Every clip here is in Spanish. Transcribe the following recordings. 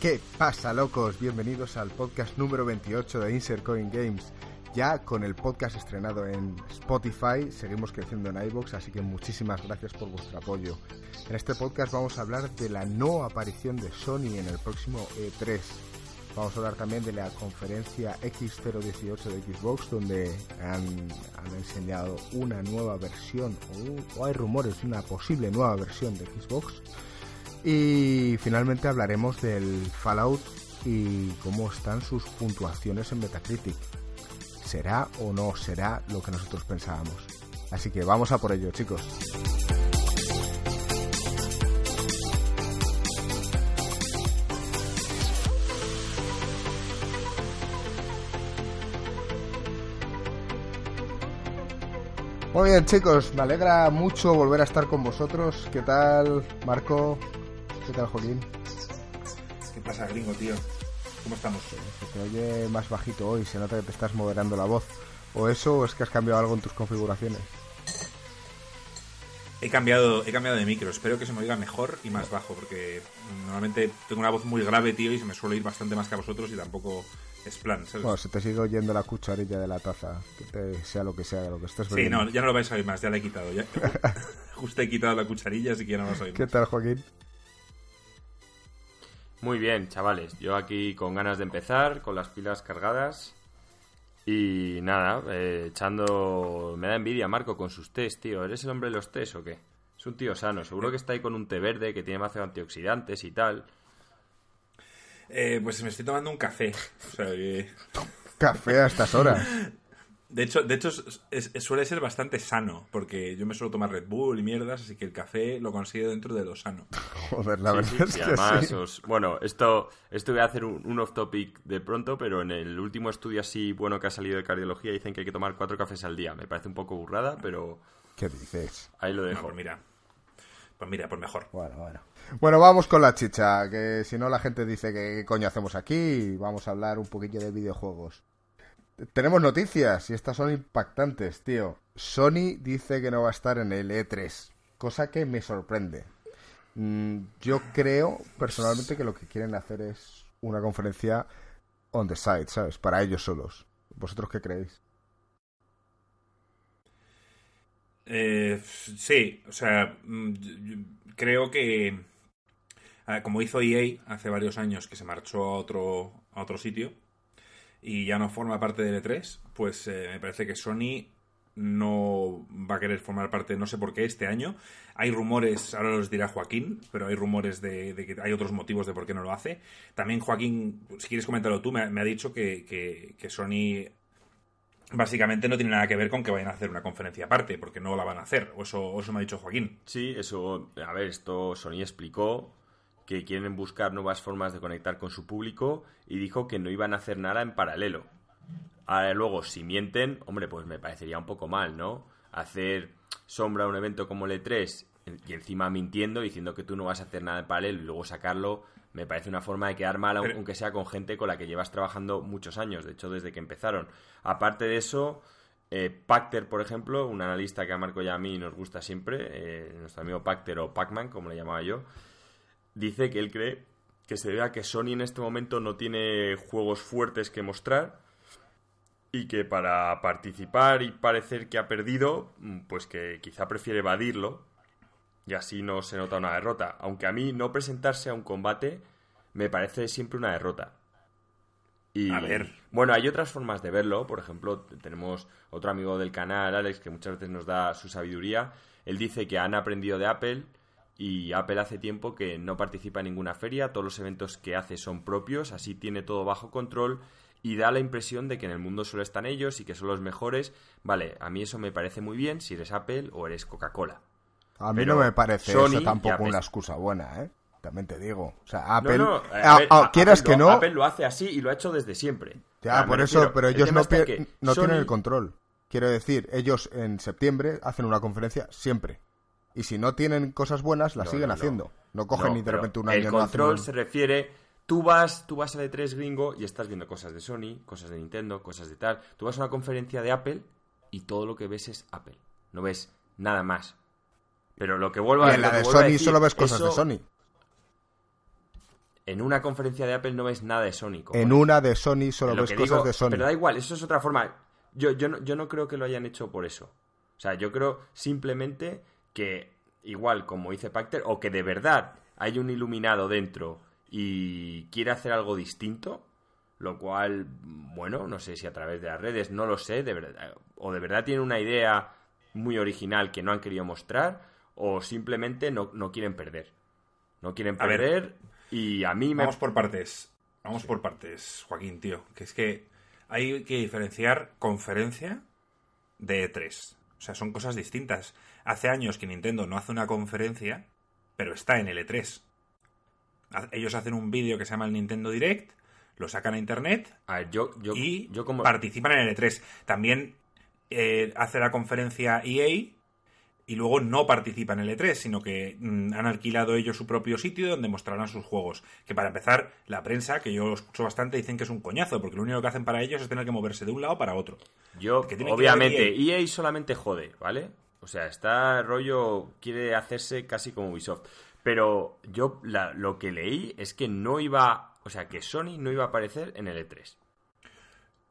¿Qué pasa, locos? Bienvenidos al podcast número 28 de Insert Coin Games. Ya con el podcast estrenado en Spotify, seguimos creciendo en iBox, así que muchísimas gracias por vuestro apoyo. En este podcast vamos a hablar de la no aparición de Sony en el próximo E3. Vamos a hablar también de la conferencia X018 de Xbox, donde han, han enseñado una nueva versión, o, o hay rumores de una posible nueva versión de Xbox. Y finalmente hablaremos del Fallout y cómo están sus puntuaciones en Metacritic. ¿Será o no será lo que nosotros pensábamos? Así que vamos a por ello, chicos. Muy bien, chicos, me alegra mucho volver a estar con vosotros. ¿Qué tal, Marco? ¿Qué tal, Joaquín? ¿Qué pasa, gringo, tío? ¿Cómo estamos? Se te oye más bajito hoy, se nota que te estás moderando la voz. ¿O eso o es que has cambiado algo en tus configuraciones? He cambiado, he cambiado de micro, espero que se me oiga mejor y más bajo, porque normalmente tengo una voz muy grave, tío, y se me suele ir bastante más que a vosotros y tampoco es plan, ¿sabes? Bueno, se te sigue oyendo la cucharilla de la taza, que te- sea lo que sea, lo que estés sí, no, ya no lo vais a oír más, ya la he quitado. Ya. Justo he quitado la cucharilla, así que ya no lo vais a oír ¿Qué más. tal, Joaquín? Muy bien, chavales. Yo aquí con ganas de empezar, con las pilas cargadas. Y nada, eh, echando. Me da envidia, Marco, con sus test, tío. ¿Eres el hombre de los test o qué? Es un tío sano. Seguro que está ahí con un té verde que tiene más antioxidantes y tal. Eh, pues me estoy tomando un café. O sea, que- Café a estas horas. De hecho, de hecho es- es- suele ser bastante sano, porque yo me suelo tomar Red Bull y mierdas, así que el café lo considero dentro de lo sano. Joder, la Sí, verdad sí, es y que además sí. os- bueno, esto, esto voy a hacer un, un off topic de pronto, pero en el último estudio así bueno que ha salido de cardiología dicen que hay que tomar cuatro cafés al día. Me parece un poco burrada, pero ¿Qué dices? ahí lo No, dejo. pues mira. Pues mira, pues mejor. Bueno, bueno. Bueno, vamos con la chicha, que si no la gente dice que qué coño hacemos aquí y vamos a hablar un poquillo de videojuegos. Tenemos noticias y estas son impactantes, tío. Sony dice que no va a estar en el E3, cosa que me sorprende. Mm, Yo creo personalmente que lo que quieren hacer es una conferencia on the side, ¿sabes? Para ellos solos. ¿Vosotros qué creéis? Eh, sí, o sea, mm, creo que como hizo EA hace varios años que se marchó a otro, a otro sitio y ya no forma parte del E3, pues eh, me parece que Sony no va a querer formar parte, no sé por qué, este año. Hay rumores, ahora los dirá Joaquín, pero hay rumores de, de que hay otros motivos de por qué no lo hace. También Joaquín, si quieres comentarlo tú, me, ha- dicho que, que- Sony básicamente no tiene nada que ver con que vayan a hacer una conferencia aparte, porque no la van a hacer. O eso, eso me ha dicho Joaquín. Sí, eso, a ver, esto Sony explicó que quieren buscar nuevas formas de conectar con su público y dijo que no iban a hacer nada en paralelo. Ahora luego, si mienten, hombre, pues me parecería un poco mal, ¿no? Hacer sombra a un evento como el E3 y encima mintiendo, diciendo que tú no vas a hacer nada en paralelo y luego sacarlo, me parece una forma de quedar mal, Pero- aunque sea con gente con la que llevas trabajando muchos años, de hecho, desde que empezaron. Aparte de eso, eh, Pacter, por ejemplo, un analista que a Marco y a mí nos gusta siempre, eh, nuestro amigo Pacter o Pacman, como le llamaba yo, dice que él cree que se debe a que Sony en este momento no tiene juegos fuertes que mostrar y que para participar y parecer que ha perdido, mm, pues que quizá prefiere evadirlo y así no se nota una derrota. Aunque a mí no presentarse a un combate me parece siempre una derrota. Y, A ver. Bueno, hay otras formas de verlo. Por ejemplo, tenemos otro amigo del canal, Alex, que muchas veces nos da su sabiduría. Él dice que han aprendido de Apple y Apple hace tiempo que no participa en ninguna feria. Todos los eventos que hace son propios, así tiene todo bajo control y da la impresión de que en el mundo solo están ellos y que son los mejores. Vale, a mí eso me parece muy bien si eres Apple o eres Coca-Cola. A mí Pero no me parece Sony eso tampoco una excusa buena, ¿eh? También te digo. O sea, Apple... No, no, a Ah, ver, ah, a- quieras Apple que lo- no... Apple lo hace así y lo ha hecho desde siempre. Ya, Ah, por eso, refiero, pero el ellos no, tienen el control. Quiero decir, ellos en septiembre hacen una conferencia siempre. Y si no tienen cosas buenas, las No, siguen no, haciendo. No cogen ni de repente un El año no hacen control se refiere. Tú vas, tú vas al E3 gringo y estás viendo cosas de Sony, cosas de Nintendo, cosas de tal. Tú vas a una conferencia de Apple y todo lo que ves es Apple. No ves nada más. Pero lo que vuelvo a en la de a Sony decir, solo ves cosas de Sony. en una conferencia de Apple no ves nada de Sony. En una de Sony solo ves cosas de Sony. Pero da igual, eso es otra forma. Yo, yo, no, yo no creo que lo hayan hecho por eso. O sea, yo creo simplemente que, igual como dice Pacter, o que de verdad hay un iluminado dentro y quiere hacer algo distinto, lo cual, bueno, no sé si a través de las redes, no lo sé, de verdad, o de verdad tiene una idea muy original que no han querido mostrar, o simplemente no, no quieren perder. No quieren perder y a mí me... Vamos por partes, vamos por partes, Joaquín, tío, que es que hay que diferenciar conferencia de E3. O sea, son cosas distintas. Hace años que Nintendo no hace una conferencia, pero está en el E3. Ellos hacen un vídeo que se llama el Nintendo Direct, lo sacan a internet yo, yo, y yo como... participan en el E3. También eh, hace la conferencia EA y luego no participan en el E3, sino que mm, han alquilado ellos su propio sitio donde mostrarán sus juegos. Que para empezar, la prensa, que yo lo escucho bastante, dicen que es un coñazo, porque lo único que hacen para ellos es tener que moverse de un lado para otro. Yo, obviamente, EA. EA. solamente jode, ¿vale? O sea, está rollo, quiere hacerse casi como Ubisoft. Pero yo lo que leí es que no iba, o sea, que Sony no iba a aparecer en el E3.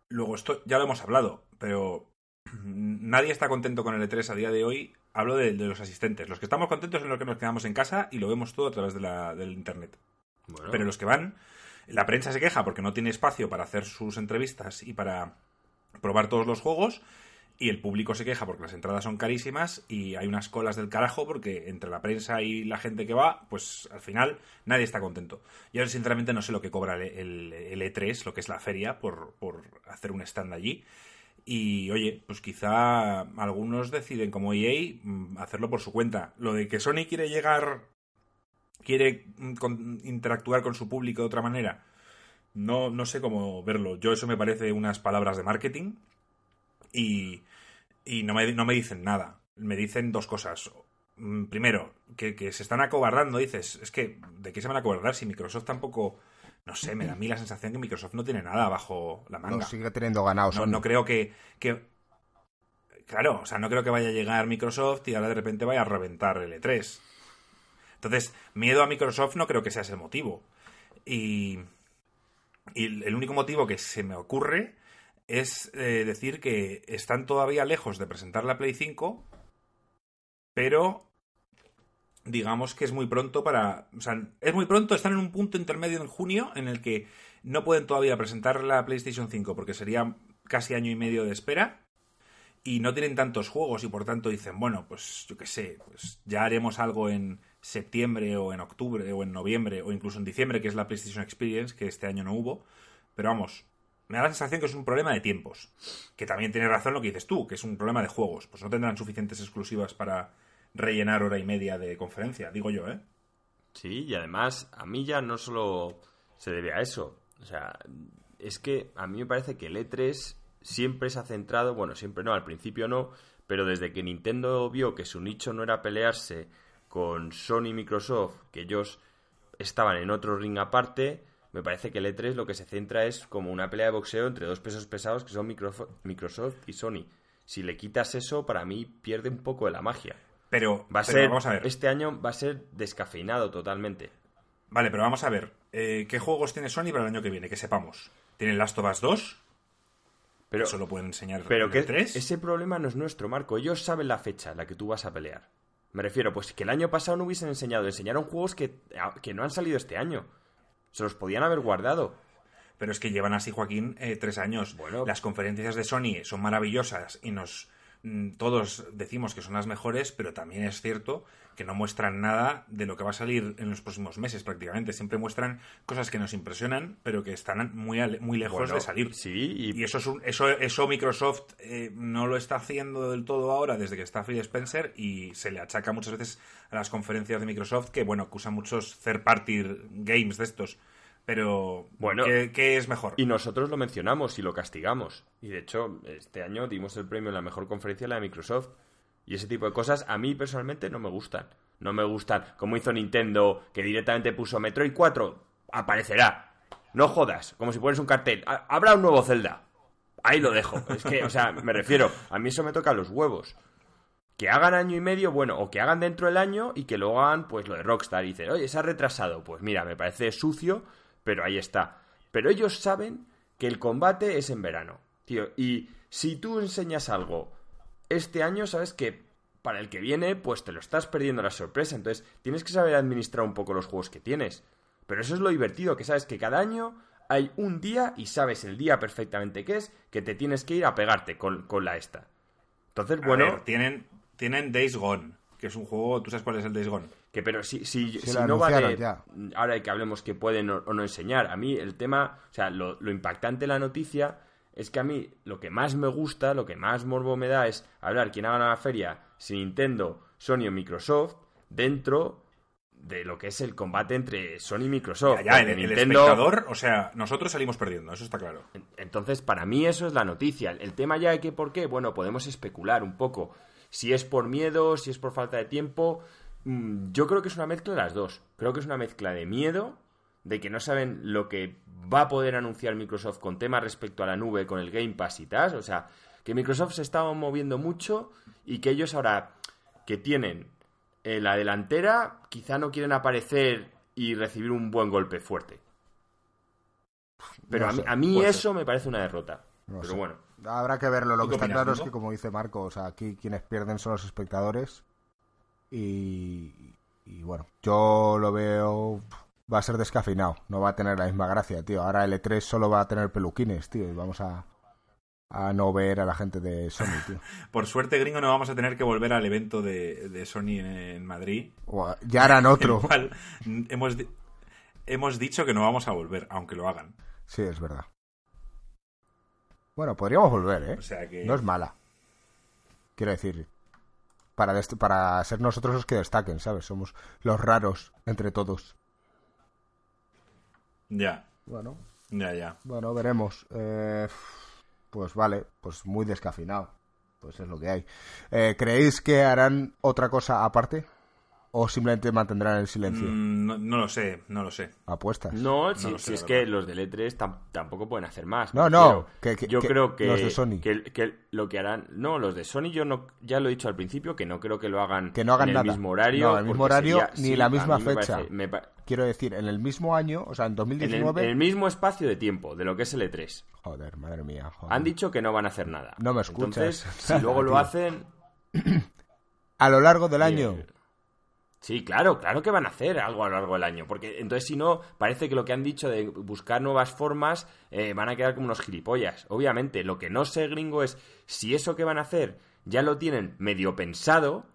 Luego, esto ya lo hemos hablado, pero nadie está contento con el E3 a día de hoy. Hablo de, los asistentes. Los que estamos contentos son los que nos quedamos en casa y lo vemos todo a través de la, del Internet. Pero los que van, la prensa se queja porque no tiene espacio para hacer sus entrevistas y para probar todos los juegos y el público se queja porque las entradas son carísimas y hay unas colas del carajo porque entre la prensa y la gente que va, pues al final nadie está contento. Yo sinceramente no sé lo que cobra el, E3, lo que es la feria, por, por hacer un stand allí. Y oye, pues quizá algunos deciden como EA mm, hacerlo por su cuenta. Lo de que Sony quiere llegar, quiere mm, interactuar con su público de otra manera, no, no sé cómo verlo. Yo eso me parece unas palabras de marketing y, y no, me, no me dicen nada. Me dicen dos cosas. Mm, primero, que, que, se están acobardando. Dices, es que, ¿de qué se van a acobardar si Microsoft tampoco... No sé, me da a mí la sensación que Microsoft no tiene nada bajo la manga. No, sigue teniendo ganado. No, no creo que, que... Claro, o sea, no creo que vaya a llegar Microsoft y ahora de repente vaya a reventar el E3. Entonces, miedo a Microsoft no creo que sea ese motivo. Y, y el único motivo que se me ocurre es eh, decir que están todavía lejos de presentar la Play 5, pero digamos que es muy pronto para... O sea, es muy pronto, están en un punto intermedio en junio en el que no pueden todavía presentar la PlayStation 5 porque sería casi año y medio de espera y no tienen tantos juegos y por tanto dicen, bueno, pues yo qué sé, pues ya haremos algo en septiembre o en octubre o en noviembre o incluso en diciembre, que es la PlayStation Experience, que este año no hubo. Pero vamos, me da la sensación que es un problema de tiempos. Que también tiene razón lo que dices tú, que es un problema de juegos. Pues no tendrán suficientes exclusivas para rellenar hora y media de conferencia, digo yo, ¿eh? Sí, y además a mí ya no solo se debe a eso. O sea, es que a mí me parece que el E3 siempre se ha centrado, bueno, siempre no, al principio no, pero desde que Nintendo vio que su nicho no era pelearse con Sony y Microsoft, que ellos estaban en otro ring aparte, me parece que el E3 lo que se centra es como una pelea de boxeo entre dos pesos pesados que son Microsoft y Sony. Si le quitas eso, para mí pierde un poco de la magia. Pero, va a ser, vamos a ver. Este año va a ser descafeinado totalmente. Vale, pero vamos a ver. Eh, ¿Qué juegos tiene Sony para el año que viene? Que sepamos. ¿Tienen Last of Us 2? Pero, Eso lo pueden enseñar pero que 3. ese problema no es nuestro, Marco. Ellos saben la fecha en la que tú vas a pelear. Me refiero, pues que el año pasado no hubiesen enseñado. Enseñaron juegos que, que no han salido este año. Se los podían haber guardado. Pero es que llevan así, Joaquín, eh, tres años. Bueno, las conferencias de Sony son maravillosas y nos todos decimos que son las mejores, pero también es cierto que no muestran nada de lo que va a salir en los próximos meses prácticamente. Siempre muestran cosas que nos impresionan, pero que están muy, muy lejos de salir. Sí, y... eso, es eso, eso Microsoft eh, no lo está haciendo del todo ahora desde que está Phil Spencer y se le achaca muchas veces a las conferencias de Microsoft que, bueno, acusa muchos third party games de estos. Pero, bueno, ¿qué, es mejor? Y nosotros lo mencionamos y lo castigamos. Y de hecho, este año dimos el premio en la mejor conferencia, la de Microsoft. Y ese tipo de cosas a mí personalmente no me gustan. No me gustan, como hizo Nintendo, que directamente puso Metroid 4, aparecerá. No jodas, como si pones un cartel. Habrá un nuevo Zelda. Ahí lo dejo. Es que, o sea, me refiero, a mí eso me toca los huevos. Que hagan año y medio, bueno, o que hagan dentro del año y que luego hagan pues lo de Rockstar y dicen, oye, se ha retrasado. Pues mira, me parece sucio, pero ahí está. Pero ellos saben que el combate es en verano, tío. Y si tú enseñas algo este año, sabes que para el que viene, pues te lo estás perdiendo la sorpresa. Entonces, tienes que saber administrar un poco los juegos que tienes. Pero eso es lo divertido, que sabes que cada año hay un día y sabes el día perfectamente que es, que te tienes que ir a pegarte con, la esta. Entonces, bueno. tienen, tienen Days Gone, que es un juego. ¿Tú sabes cuál es el Days Gone? Que pero si, si, si no vale. Ahora que hablemos que pueden o, no enseñar. A mí el tema. O sea, lo, lo impactante de la noticia es que a mí lo que más me gusta, lo que más morbo me da es hablar quién haga la feria, si Nintendo, Sony o Microsoft, dentro de lo que es el combate entre Sony y Microsoft. Ya, el, espectador, o sea, nosotros salimos perdiendo, eso está claro. Entonces, para mí eso es la noticia. El tema ya de que por qué, bueno, podemos especular un poco. Si es por miedo, si es por falta de tiempo, yo creo que es una mezcla de las dos. Creo que es una mezcla de miedo, de que no saben lo que va a poder anunciar Microsoft con temas respecto a la nube, con el Game Pass y tal. O sea, que Microsoft se estaba moviendo mucho y que ellos ahora que tienen eh, la delantera, quizá no quieren aparecer y recibir un buen golpe fuerte. Pero a, mí, eso me parece una derrota. pero bueno. Habrá que verlo. Lo que está claro es que, como dice Marco, o sea, aquí quienes pierden son los espectadores. Y, y bueno, yo lo veo. Va a ser descafeinado. No va a tener la misma gracia, tío. Ahora el E3 solo va a tener peluquines, tío. Y vamos a, a no ver a la gente de Sony, tío. Por suerte, gringo, no vamos a tener que volver al evento de, Sony en, Madrid. ya harán otro. hemos, hemos dicho que no vamos a volver, aunque lo hagan. Sí, es verdad. Bueno, podríamos volver, ¿eh? No es mala. Quiero decir, para, para ser nosotros los que destaquen, ¿sabes? Somos los raros entre todos. Ya. Bueno. Ya, ya. Bueno, veremos. Eh pues vale, pues muy descafinado. Pues es lo que hay. Eh, ¿Creéis que harán otra cosa aparte? ¿O simplemente mantendrán el silencio? Mm, no, lo sé, no lo sé. ¿Apuestas? No, si, es que los de E3 tampoco pueden hacer más. No, no. yo creo que, los de Sony. Que, lo que harán... No, los de Sony yo no ya lo he dicho al principio, que no creo que lo hagan, que no hagan en el mismo horario. No, el mismo horario ni la misma fecha. Quiero decir, en el mismo año, o sea, en 2019... En el, mismo espacio de tiempo, de lo que es el E3. Joder, madre mía. Han dicho que no van a hacer nada. No me escuchas. si luego lo hacen... A lo largo del año... Sí, claro, claro que van a hacer algo a lo largo del año, porque entonces si no, parece que lo que han dicho de buscar nuevas formas eh, van a quedar como unos gilipollas. Obviamente, lo que no sé, gringo, es si eso que van a hacer ya lo tienen medio pensado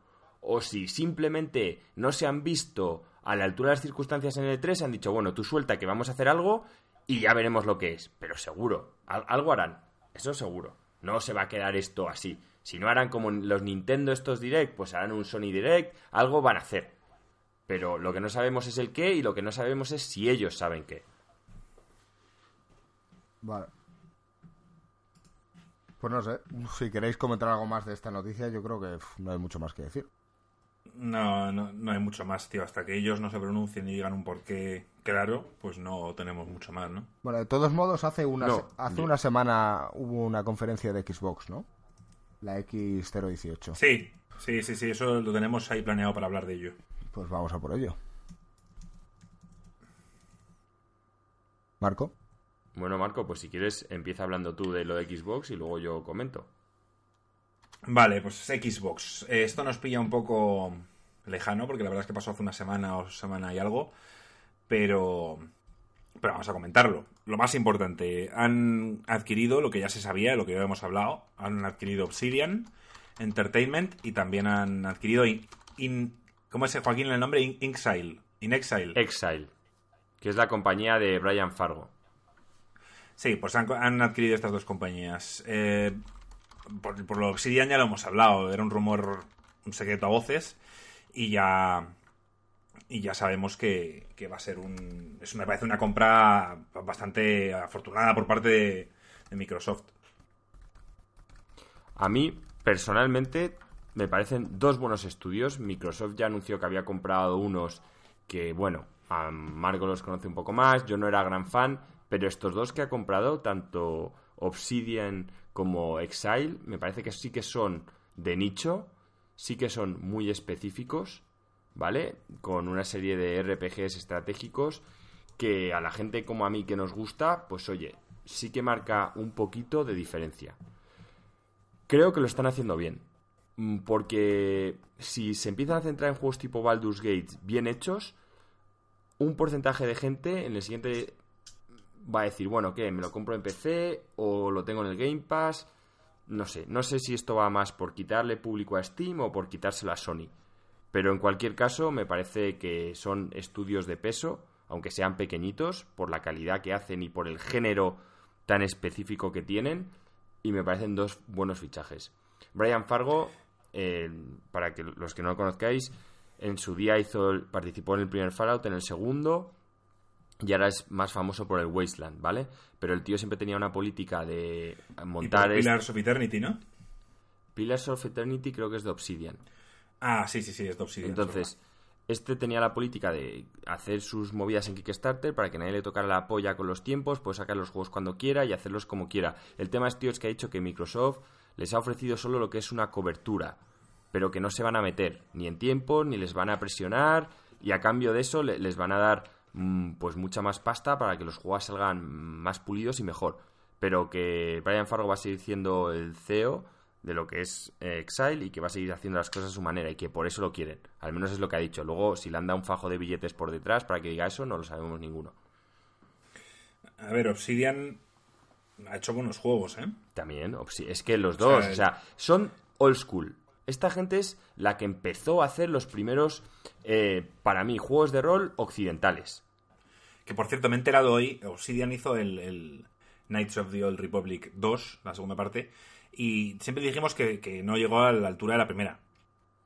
o si simplemente no se han visto a la altura de las circunstancias en el 3, han dicho, bueno, tú suelta que vamos a hacer algo y ya veremos lo que es. Pero seguro, algo harán, eso seguro. No se va a quedar esto así. Si no harán como los Nintendo estos Direct, pues harán un Sony Direct, algo van a hacer. Pero lo que no sabemos es el qué y lo que no sabemos es si ellos saben qué. Vale. Pues no sé, si queréis comentar algo más de esta noticia, yo creo que no hay mucho más que decir. No, no, no hay mucho más, tío. Hasta que ellos no se pronuncien y digan un porqué claro, pues no tenemos mucho más, ¿no? Bueno, de todos modos, hace una, hace una semana hubo una conferencia de Xbox, ¿no? La X018. Sí, sí, sí, sí, eso lo tenemos ahí planeado para hablar de ello. Pues vamos a por ello. Marco. Bueno, Marco, pues si quieres empieza hablando tú de lo de Xbox y luego yo comento. Vale, pues Xbox. Esto nos pilla un poco lejano porque la verdad es que pasó hace una semana o semana y algo, pero pero vamos a comentarlo. Lo más importante, han adquirido lo que ya se sabía, lo que ya hemos hablado, han adquirido Obsidian Entertainment y también han adquirido in, ¿cómo es Joaquín el nombre? In, Exile. In Exile. Exile, que es la compañía de Brian Fargo. Sí, pues han, adquirido estas dos compañías. Eh, por, por, lo Obsidian ya lo hemos hablado, era un rumor, un secreto a voces y ya y ya sabemos que, va a ser un... Eso me parece una compra bastante afortunada por parte de, Microsoft. A mí, personalmente, me parecen dos buenos estudios. Microsoft ya anunció que había comprado unos que, bueno, a Marco los conoce un poco más, yo no era gran fan, pero estos dos que ha comprado, tanto Obsidian como Exile, me parece que sí que son de nicho sí que son muy específicos, ¿vale? Con una serie de RPGs estratégicos que a la gente como a mí que nos gusta, pues oye, sí que marca un poquito de diferencia. Creo que lo están haciendo bien. Mm, porque si se empiezan a centrar en juegos tipo Baldur's Gate bien hechos, un porcentaje de gente en el siguiente va a decir, bueno, ¿qué? ¿Me lo compro en PC o lo tengo en el Game Pass? No sé, no sé si esto va más por quitarle público a Steam o por quitárselo a Sony. Pero en cualquier caso, me parece que son estudios de peso, aunque sean pequeñitos, por la calidad que hacen y por el género tan específico que tienen, y me parecen dos buenos fichajes. Brian Fargo, eh, para que los que no lo conozcáis, en su día hizo, participó en el primer Fallout, en el segundo, y ahora es más famoso por el Wasteland, ¿vale? Pero el tío siempre tenía una política de montar... Y Pillars of Eternity, ¿no? Pillars of Eternity creo que es de Obsidian. Ah, sí, sí, sí, es de Obsidian. Entonces, este tenía la política de hacer sus movidas en Kickstarter para que nadie le tocara la polla con los tiempos, puede sacar los juegos cuando quiera y hacerlos como quiera. El tema es, tío, es que ha dicho que Microsoft les ha ofrecido solo lo que es una cobertura, pero que no se van a meter ni en tiempo, ni les van a presionar, y a cambio de eso les van a dar mm, pues mucha más pasta para que los juegos salgan más pulidos y mejor. Pero que Brian Fargo va a seguir siendo el CEO de lo que es eh, Exile y que va a seguir haciendo las cosas a su manera y que por eso lo quieren. Al menos es lo que ha dicho. Luego, si le han dado un fajo de billetes por detrás para que diga eso, no lo sabemos ninguno. A ver, Obsidian ha hecho buenos juegos, ¿eh? También, es que los dos, o sea, son old school. Esta gente es la que empezó a hacer los primeros, eh, para mí, juegos de rol occidentales. Que por cierto, me he enterado hoy, Obsidian hizo el, el Knights of the Old Republic 2, la segunda parte, y siempre dijimos que, no llegó a la altura de la primera.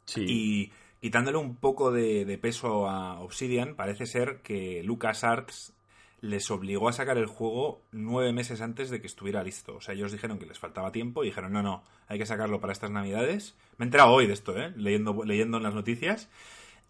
Sí. Y quitándole un poco de, de peso a Obsidian, parece ser que LucasArts les obligó a sacar el juego nueve meses antes de que estuviera listo. O sea, ellos dijeron que les faltaba tiempo y dijeron, no, no, hay que sacarlo para estas navidades. Me he enterado hoy de esto, ¿eh? Leyendo, leyendo en las noticias.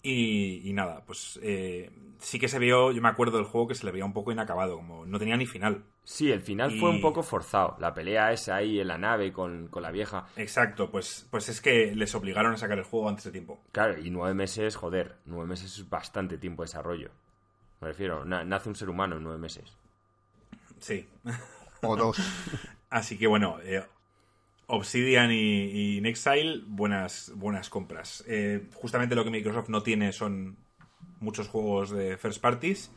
Y, nada, pues eh, sí que se vio, yo me acuerdo del juego que se le veía un poco inacabado, como no tenía ni final. Sí, el final fue un poco forzado. La pelea esa ahí en la nave con, con, la vieja. Exacto, pues, pues es que les obligaron a sacar el juego antes de tiempo. Claro, y nueve meses, joder, nueve meses es bastante tiempo de desarrollo. Me refiero, nace un ser humano en nueve meses. Sí. O dos. Así que bueno, eh, Obsidian y, Nexile, buenas, buenas compras. Eh, justamente lo que Microsoft no tiene son muchos juegos de first parties.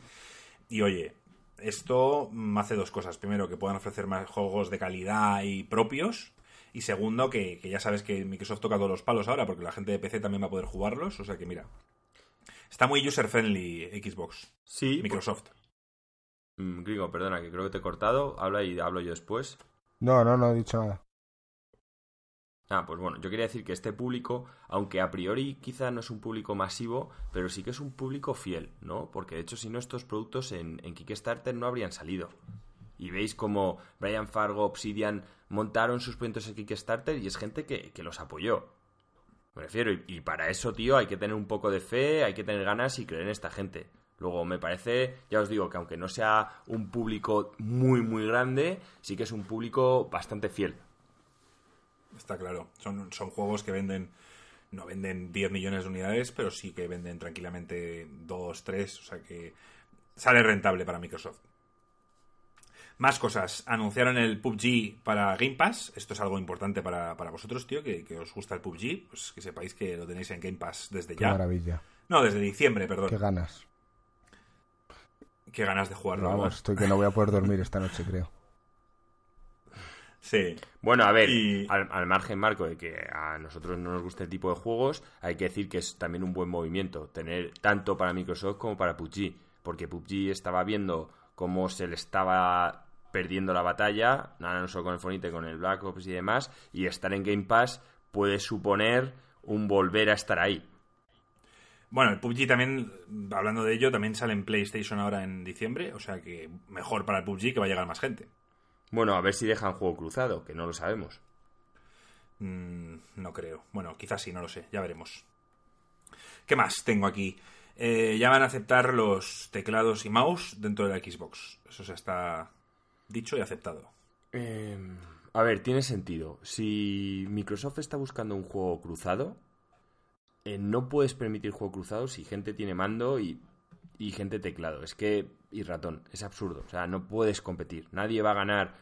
Y oye, esto hace dos cosas. Primero, que puedan ofrecer más juegos de calidad y propios. Y segundo, que, que ya sabes que Microsoft toca todos los palos ahora, porque la gente de PC también va a poder jugarlos. O sea que mira, Está muy user-friendly Xbox. Sí. Microsoft. Mm, Grigo, perdona, que creo que te he cortado. Habla y hablo yo después. No, no, no he dicho nada. Ah, pues bueno, yo quería decir que este público, aunque a priori quizá no es un público masivo, pero sí que es un público fiel, ¿no? Porque de hecho, si no, estos productos en, Kickstarter no habrían salido. Y veis como Brian Fargo, Obsidian montaron sus proyectos en Kickstarter y es gente que, que los apoyó. Me refiero, y, para eso, tío, hay que tener un poco de fe, hay que tener ganas y creer en esta gente. Luego, me parece, ya os digo, que aunque no sea un público muy, muy grande, sí que es un público bastante fiel. Está claro. Son, son juegos que venden, no venden 10 millones de unidades, pero sí que venden tranquilamente 2, 3, o sea que sale rentable para Microsoft. Más cosas. Anunciaron el PUBG para Game Pass. Esto es algo importante para, vosotros, tío, que, os gusta el PUBG. Pues que sepáis que lo tenéis en Game Pass desde Qué ya. maravilla. No, desde diciembre, perdón. Qué ganas. Qué ganas de jugarlo. Vamos, estoy que no voy a poder dormir esta noche, creo. Sí. Bueno, a ver, al, margen, Marco, de que a nosotros no nos gusta el tipo de juegos, hay que decir que es también un buen movimiento tener tanto para Microsoft como para PUBG. Porque PUBG estaba viendo cómo se le estaba perdiendo la batalla, nada no solo con el Fonite, con el Black Ops y demás, y estar en Game Pass puede suponer un volver a estar ahí. Bueno, el PUBG también, hablando de ello, también sale en PlayStation ahora en diciembre, o sea que mejor para el PUBG que va a llegar más gente. Bueno, a ver si dejan juego cruzado, que no lo sabemos. Mm, no creo. Bueno, quizás sí, no lo sé, ya veremos. ¿Qué más tengo aquí? Eh, ya van a aceptar los teclados y mouse dentro de la Xbox. Eso se está dicho y aceptado. Em, a ver, tiene sentido. Si Microsoft está buscando un juego cruzado, eh, no puedes permitir juego cruzado si gente tiene mando y, y gente teclado. Es que, y ratón, es absurdo. O sea, no puedes competir. Nadie va a ganar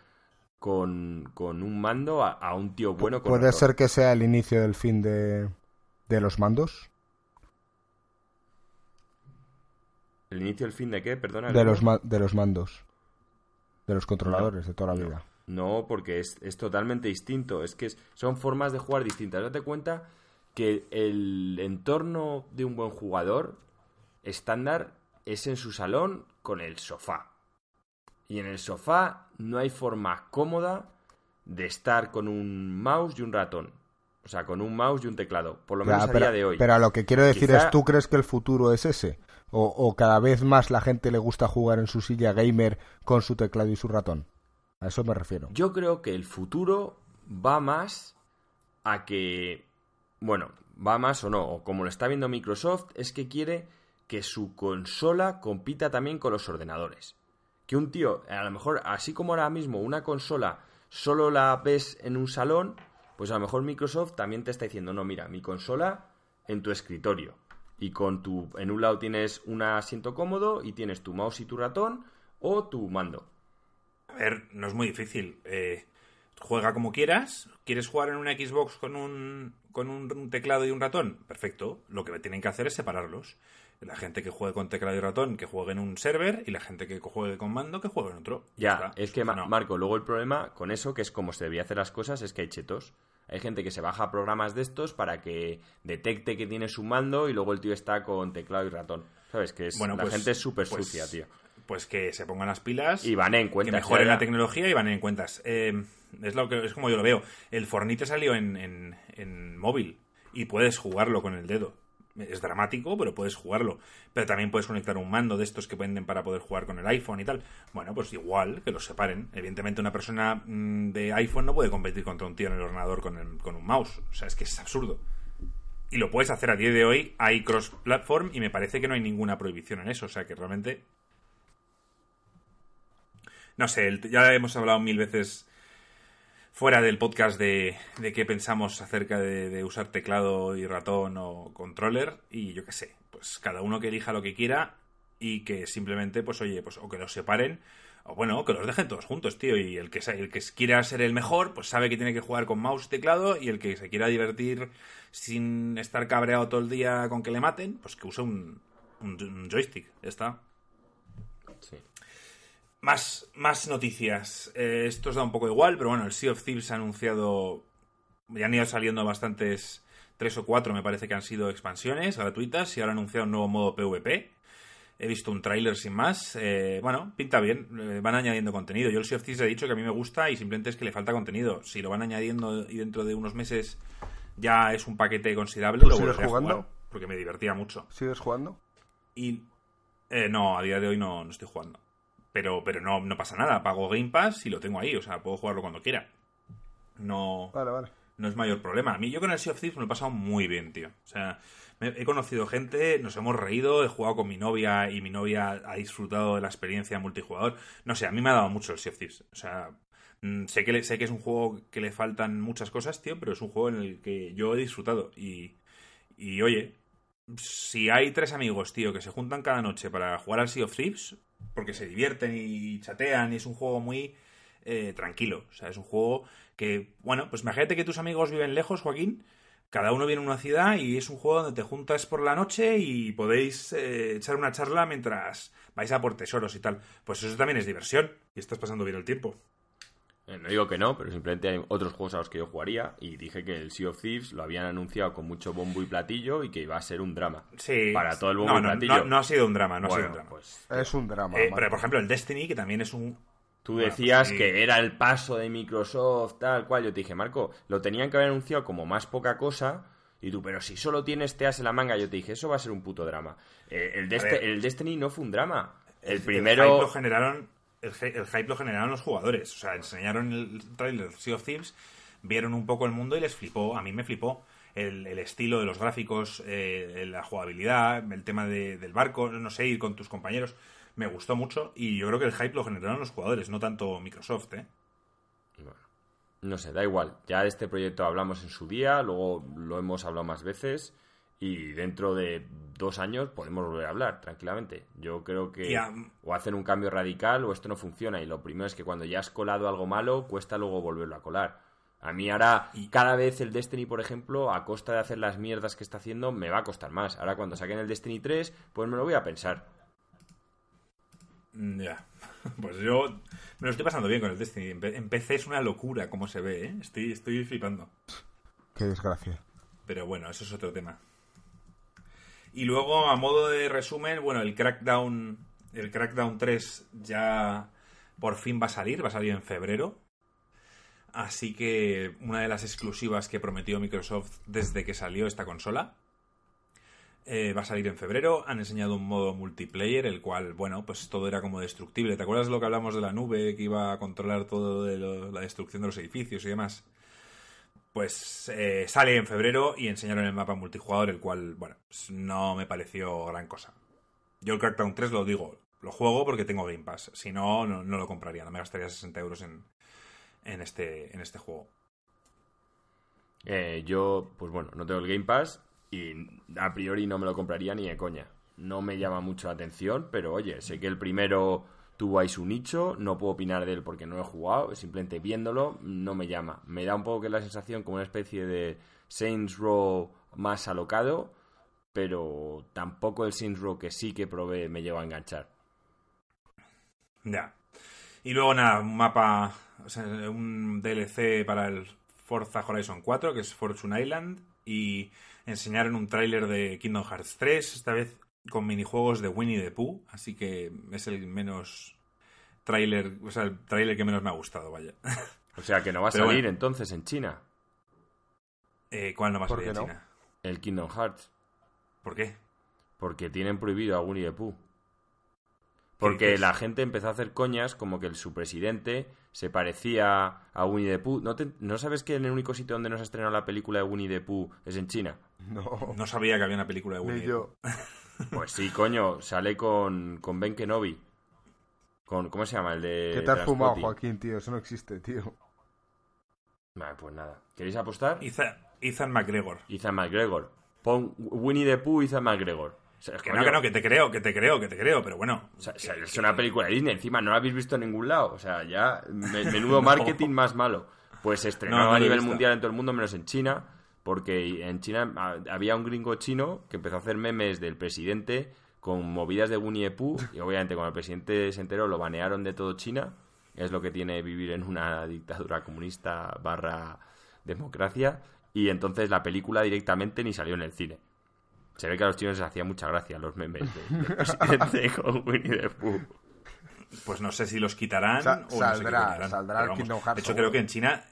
con, con un mando a, a un tío bueno con ¿Puede ser que sea el inicio del fin de, de los mandos? ¿El inicio el fin de qué? Perdona. De los, ma- de los mandos. De los controladores de toda la vida. No, porque es, es totalmente distinto. Es que es- son formas de jugar distintas. Date cuenta que el entorno de un buen jugador estándar es en su salón con el sofá. Y en el sofá no hay forma cómoda de estar con un mouse y un ratón. O sea, con un mouse y un teclado. Por lo menos a pero, día de hoy. pero a lo que quiero decir Quizá- es, ¿tú crees que el futuro es ese? O, o cada vez más la gente le gusta jugar en su silla gamer con su teclado y su ratón? A eso me refiero. Yo creo que el futuro va más a que, bueno, va más o no, o como lo está viendo Microsoft, es que quiere que su consola compita también con los ordenadores. Que un tío, a lo mejor, así como ahora mismo una consola solo la ves en un salón, pues a lo mejor Microsoft también te está diciendo, no, mira, mi consola en tu escritorio. Y con tu, en un lado tienes un asiento cómodo y tienes tu mouse y tu ratón o tu mando. A ver, no es muy difícil. Eh, juega como quieras. ¿Quieres jugar en una Xbox con un, con un teclado y un ratón? Perfecto. Lo que tienen que hacer es separarlos. La gente que juegue con teclado y ratón, que juegue en un server, y la gente que juegue con mando, que juegue en otro. Ya, es que, No. Marco, luego el problema con eso, que es como se debía hacer las cosas, es que hay chetos. Hay gente que se baja programas de estos para que detecte que tiene su mando y luego el tío está con teclado y ratón. ¿Sabes? Que es, Bueno, la pues- gente es súper pues- sucia, tío. Pues que se pongan las pilas. Y van en que cuenta. mejoren la tecnología y van en cuentas. Eh, es, lo que, es como yo lo veo. El Fornite salió en, en, en móvil y puedes jugarlo con el dedo. Es dramático, pero puedes jugarlo. Pero también puedes conectar un mando de estos que venden para poder jugar con el iPhone y tal. Bueno, pues igual, que los separen. Evidentemente una persona mm, de iPhone no puede competir contra un tío en el ordenador con, el- con un mouse. O sea, es que es absurdo. Y lo puedes hacer a día de hoy. Hay cross-platform y me parece que no hay ninguna prohibición en eso. O sea, que realmente no sé, ya hemos hablado mil veces fuera del podcast de, de qué pensamos acerca de, usar teclado y ratón o controller y yo qué sé, pues cada uno que elija lo que quiera y que simplemente, pues oye, pues o que los separen o bueno, que los dejen todos juntos, tío, y el que, el que quiera ser el mejor, pues sabe que tiene que jugar con mouse y teclado y el que se quiera divertir sin estar cabreado todo el día con que le maten, pues que use un, un- un joystick, ya está. Sí. Más, más noticias. Eh, esto os da un poco igual, pero bueno, el Sea of Thieves ha anunciado. Ya han ido saliendo bastantes. Tres o cuatro, me parece que han sido expansiones gratuitas y ahora ha anunciado un nuevo modo PvP. He visto un tráiler sin más. Eh, bueno, pinta bien. eh, van añadiendo contenido. Yo el Sea of Thieves he dicho que a mí me gusta y simplemente es que le falta contenido. Si lo van añadiendo y dentro de unos meses ya es un paquete considerable, ¿Tú lo sigues a jugando? jugar, porque me divertía mucho. ¿Sigues jugando? Y eh, no, a día de hoy no, no estoy jugando. Pero, pero no, no pasa nada. Pago Game Pass y lo tengo ahí. O sea, puedo jugarlo cuando quiera. No, Vale, vale. no es mayor problema. A mí yo con el Sea of Thieves me lo he pasado muy bien, tío. O sea, me- he conocido gente, nos hemos reído, he jugado con mi novia y mi novia ha disfrutado de la experiencia multijugador. No sé, a mí me ha dado mucho el Sea of Thieves. O sea, mm, sé que, le- sé que es un juego que le faltan muchas cosas, tío, pero es un juego en el que yo he disfrutado. Y, y oye, si hay tres amigos, tío, que se juntan cada noche para jugar al Sea of Thieves, porque se divierten y chatean y es un juego muy eh, tranquilo. O sea, es un juego que, bueno, pues imagínate que tus amigos viven lejos, Joaquín. Cada uno viene a una ciudad y es un juego donde te juntas por la noche y podéis eh, echar una charla mientras vais a por tesoros y tal. Pues eso también es diversión y estás pasando bien el tiempo. Eh, No digo que no, pero simplemente hay otros juegos a los que yo jugaría y dije que el Sea of Thieves lo habían anunciado con mucho bombo y platillo y que iba a ser un drama. Sí. Para todo el bombo no, y no, platillo. no, no ha sido un drama, no ha sido un drama. pues Es un drama. Eh, pero, por ejemplo, el Destiny, que también es un Tú Bueno, decías pues sí. que era el paso de Microsoft, tal cual. Yo te dije, Marco, lo tenían que haber anunciado como más poca cosa. Y tú, pero si solo tienes teas en la manga, yo te dije, eso va a ser un puto drama. Eh, el, Dest- ver. el Destiny no fue un drama. El hype primero. lo generaron, el, hy- el hype lo generaron los jugadores. O sea, enseñaron el trailer Sea of Thieves, vieron un poco el mundo y les flipó. A mí me flipó el, el estilo de los gráficos, eh, la jugabilidad, el tema de- del barco, no sé, ir con tus compañeros. Me gustó mucho y yo creo que el hype lo generaron los jugadores, no tanto Microsoft, ¿eh? Bueno, no sé, da igual. Ya de este proyecto hablamos en su día, luego lo hemos hablado más veces. Y dentro de dos años podemos volver a hablar tranquilamente. Yo creo que o hacen un cambio radical o esto no funciona. Y lo primero es que cuando ya has colado algo malo, cuesta luego volverlo a colar. A mí ahora, Y- cada vez el Destiny, por ejemplo, a costa de hacer las mierdas que está haciendo, me va a costar más. Ahora cuando saquen el Destiny 3, pues me lo voy a pensar. Mm, Ya. Pues yo me lo estoy pasando bien con el Destiny. En PC es una locura cómo se ve, ¿eh? Estoy, estoy flipando. Qué desgracia. Pero bueno, eso es otro tema. Y luego, a modo de resumen, bueno, el Crackdown, el Crackdown 3 ya por fin va a salir, va a salir en febrero. Así que una de las exclusivas que prometió Microsoft desde que salió esta consola eh, va a salir en febrero. Han enseñado un modo multiplayer, el cual, bueno, pues todo era como destructible. ¿Te acuerdas lo que hablamos de la nube que iba a controlar todo de la destrucción de los edificios y demás? Pues eh, sale en febrero y enseñaron el mapa multijugador, el cual, bueno, pues no me pareció gran cosa. Yo el Crackdown 3 lo digo, lo juego porque tengo Game Pass. Si no, no, lo compraría, no me gastaría 60 euros en, en, este, en este juego. Eh, yo, pues bueno, no tengo el Game Pass y a priori no me lo compraría ni de coña. No me llama mucho la atención, pero oye, sé que el primero tuvo ahí su nicho, no puedo opinar de él porque no he jugado, simplemente viéndolo no me llama. Me da un poco que la sensación como una especie de Saints Row más alocado, pero tampoco el Saints Row que sí que probé me lleva a enganchar. Ya. Y luego nada, un mapa, o sea, un DLC para el Forza Horizon 4, que es Fortune Island, y enseñaron un tráiler de Kingdom Hearts 3, esta vez con minijuegos de Winnie the Pooh, así que es el menos tráiler, o sea, el tráiler que menos me ha gustado, vaya. O sea que no va a Pero salir bueno. entonces en China Eh, ¿Cuál no va a ¿Por salir en no? China? el Kingdom Hearts. ¿Por qué? Porque tienen prohibido a Winnie the Pooh. Porque la gente empezó a hacer coñas como que el, su presidente se parecía a Winnie the Pooh. ¿No, te- ¿No sabes que en el único sitio donde no se ha estrenado la película de Winnie the Pooh es en China? No, No sabía que había una película de Winnie ni the yo. Pues sí, coño, sale con, con Ben Kenobi. Con, ¿Cómo se llama? El de... ¿Qué te has fumado. Joaquín, tío? Eso no existe, tío. Vale, pues nada. ¿Queréis apostar? Ethan, Ethan McGregor. Ethan McGregor. Pon Winnie the Pooh, Ethan McGregor. O sea, Que coño, no, que no, que te creo, que te creo, que te creo, pero bueno. O sea, que- o sea, es que- una película de Disney, encima no la habéis visto en ningún lado. O sea, ya, me- menudo marketing más malo. Pues se estrenó No, no lo a nivel mundial en todo el mundo, menos en China, porque en China había un gringo chino que empezó a hacer memes del presidente con movidas de Winnie the Pooh, y obviamente cuando el presidente se enteró lo banearon de todo China. Es lo que tiene vivir en una dictadura comunista barra democracia. Y entonces la película directamente ni salió en el cine. Se ve que a los chinos les hacía mucha gracia los memes de- del presidente con Winnie the Pooh. Pues no sé si los quitarán Sa- o no sé qué saldrá, saldrá el vamos. Kingdom Hearts De hecho, seguro. creo que en China.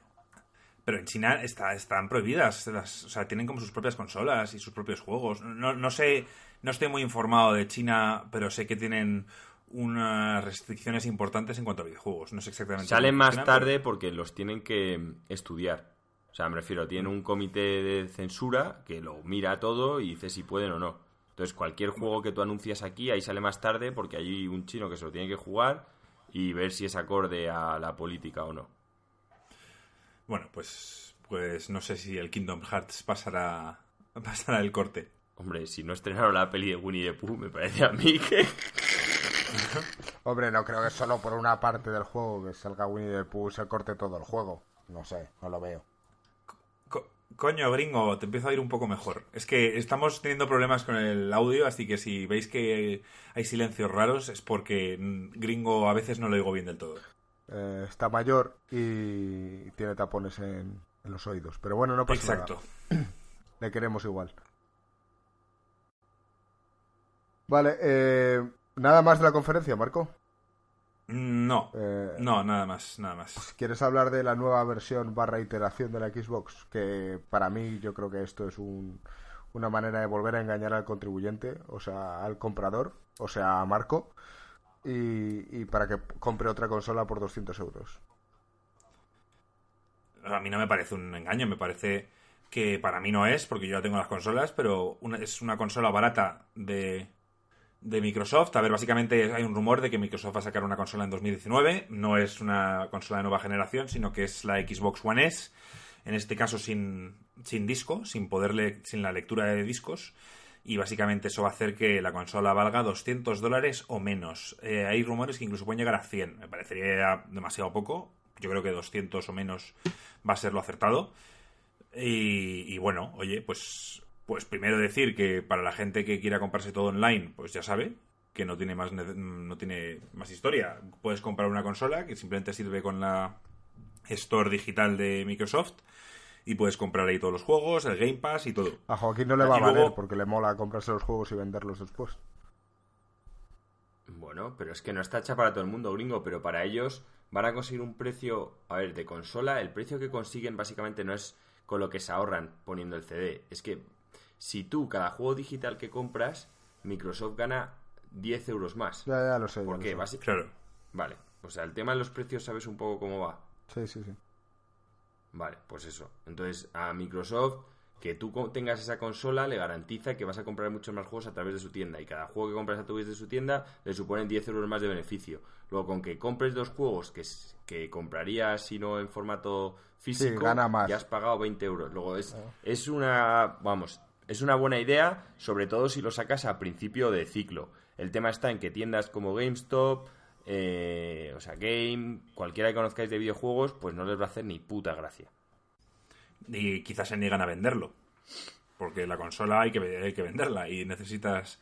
Pero en China está, están prohibidas. las- o sea, tienen como sus propias consolas y sus propios juegos. No, no sé. No estoy muy informado de China, pero sé que tienen unas restricciones importantes en cuanto a videojuegos. No sé exactamente. Salen más tarde porque los tienen que estudiar. O sea, me refiero, tienen un comité de censura que lo mira todo y dice si pueden o no. Entonces, cualquier juego que tú anuncias aquí, ahí sale más tarde porque hay un chino que se lo tiene que jugar y ver si es acorde a la política o no. Bueno, pues. Pues no sé si el Kingdom Hearts pasará. Pasará el corte. Hombre, si no estrenaron la peli de Winnie the Pooh, me parece a mí que... Hombre, no creo que solo por una parte del juego que salga Winnie the Pooh se corte todo el juego. No sé, no lo veo. Co- coño, gringo, te empiezo a ir un poco mejor. Es que estamos teniendo problemas con el audio, así que si veis que hay silencios raros es porque mm, gringo a veces no lo digo bien del todo. Eh, está mayor y tiene tapones en, en los oídos. Pero bueno, no pasa Exacto. nada. Le queremos igual. Vale, eh, nada más de la conferencia, Marco. No, Eh, no, nada más, nada más. Si quieres hablar de la nueva versión barra iteración de la Xbox, que para mí yo creo que esto es un- una manera de volver a engañar al contribuyente, o sea, al comprador, o sea, a Marco, y, y para que compre otra consola por 200 euros. A mí no me parece un engaño, me parece que para mí no es, porque yo ya tengo las consolas, pero una- es una consola barata de, de Microsoft. A ver, básicamente hay un rumor de que Microsoft va a sacar una consola en 2019. No es una consola de nueva generación, sino que es la Xbox One S. en este caso sin, sin disco, sin poder sin la lectura de discos. Y básicamente eso va a hacer que la consola valga 200 dólares o menos. Eh, hay rumores que incluso pueden llegar a 100. Me parecería demasiado poco. Yo creo que 200 o menos va a ser lo acertado. Y, y bueno, oye, pues, pues primero decir que para la gente que quiera comprarse todo online, pues ya sabe, que no tiene más no tiene más historia. Puedes comprar una consola que simplemente sirve con la store digital de Microsoft y puedes comprar ahí todos los juegos, el Game Pass y todo. A Joaquín no le va a valer porque le mola comprarse los juegos y venderlos después. Bueno, pero es que no está hecha para todo el mundo, gringo, pero para ellos van a conseguir un precio, a ver, de consola, el precio que consiguen básicamente no es con lo que se ahorran poniendo el CD, es que si tú cada juego digital que compras, Microsoft gana 10 euros más. Ya, ya lo sé. ¿Por qué? Claro. Vale. O sea, el tema de los precios, ¿sabes un poco cómo va? Sí, sí, sí. Vale, pues eso. Entonces, a Microsoft, que tú tengas esa consola, le garantiza que vas a comprar muchos más juegos a través de su tienda. Y cada juego que compras a través de su tienda le suponen 10 euros más de beneficio. Luego, con que compres dos juegos que, que comprarías, si no en formato físico, ya has pagado 20 euros. Luego, es, ah. es una. Vamos, es una buena idea, sobre todo si lo sacas a principio de ciclo. El tema está en que tiendas como GameStop, eh, o sea, Game, cualquiera que conozcáis de videojuegos, pues no les va a hacer ni puta gracia. Y quizás se niegan a venderlo. Porque la consola hay que, hay que venderla y necesitas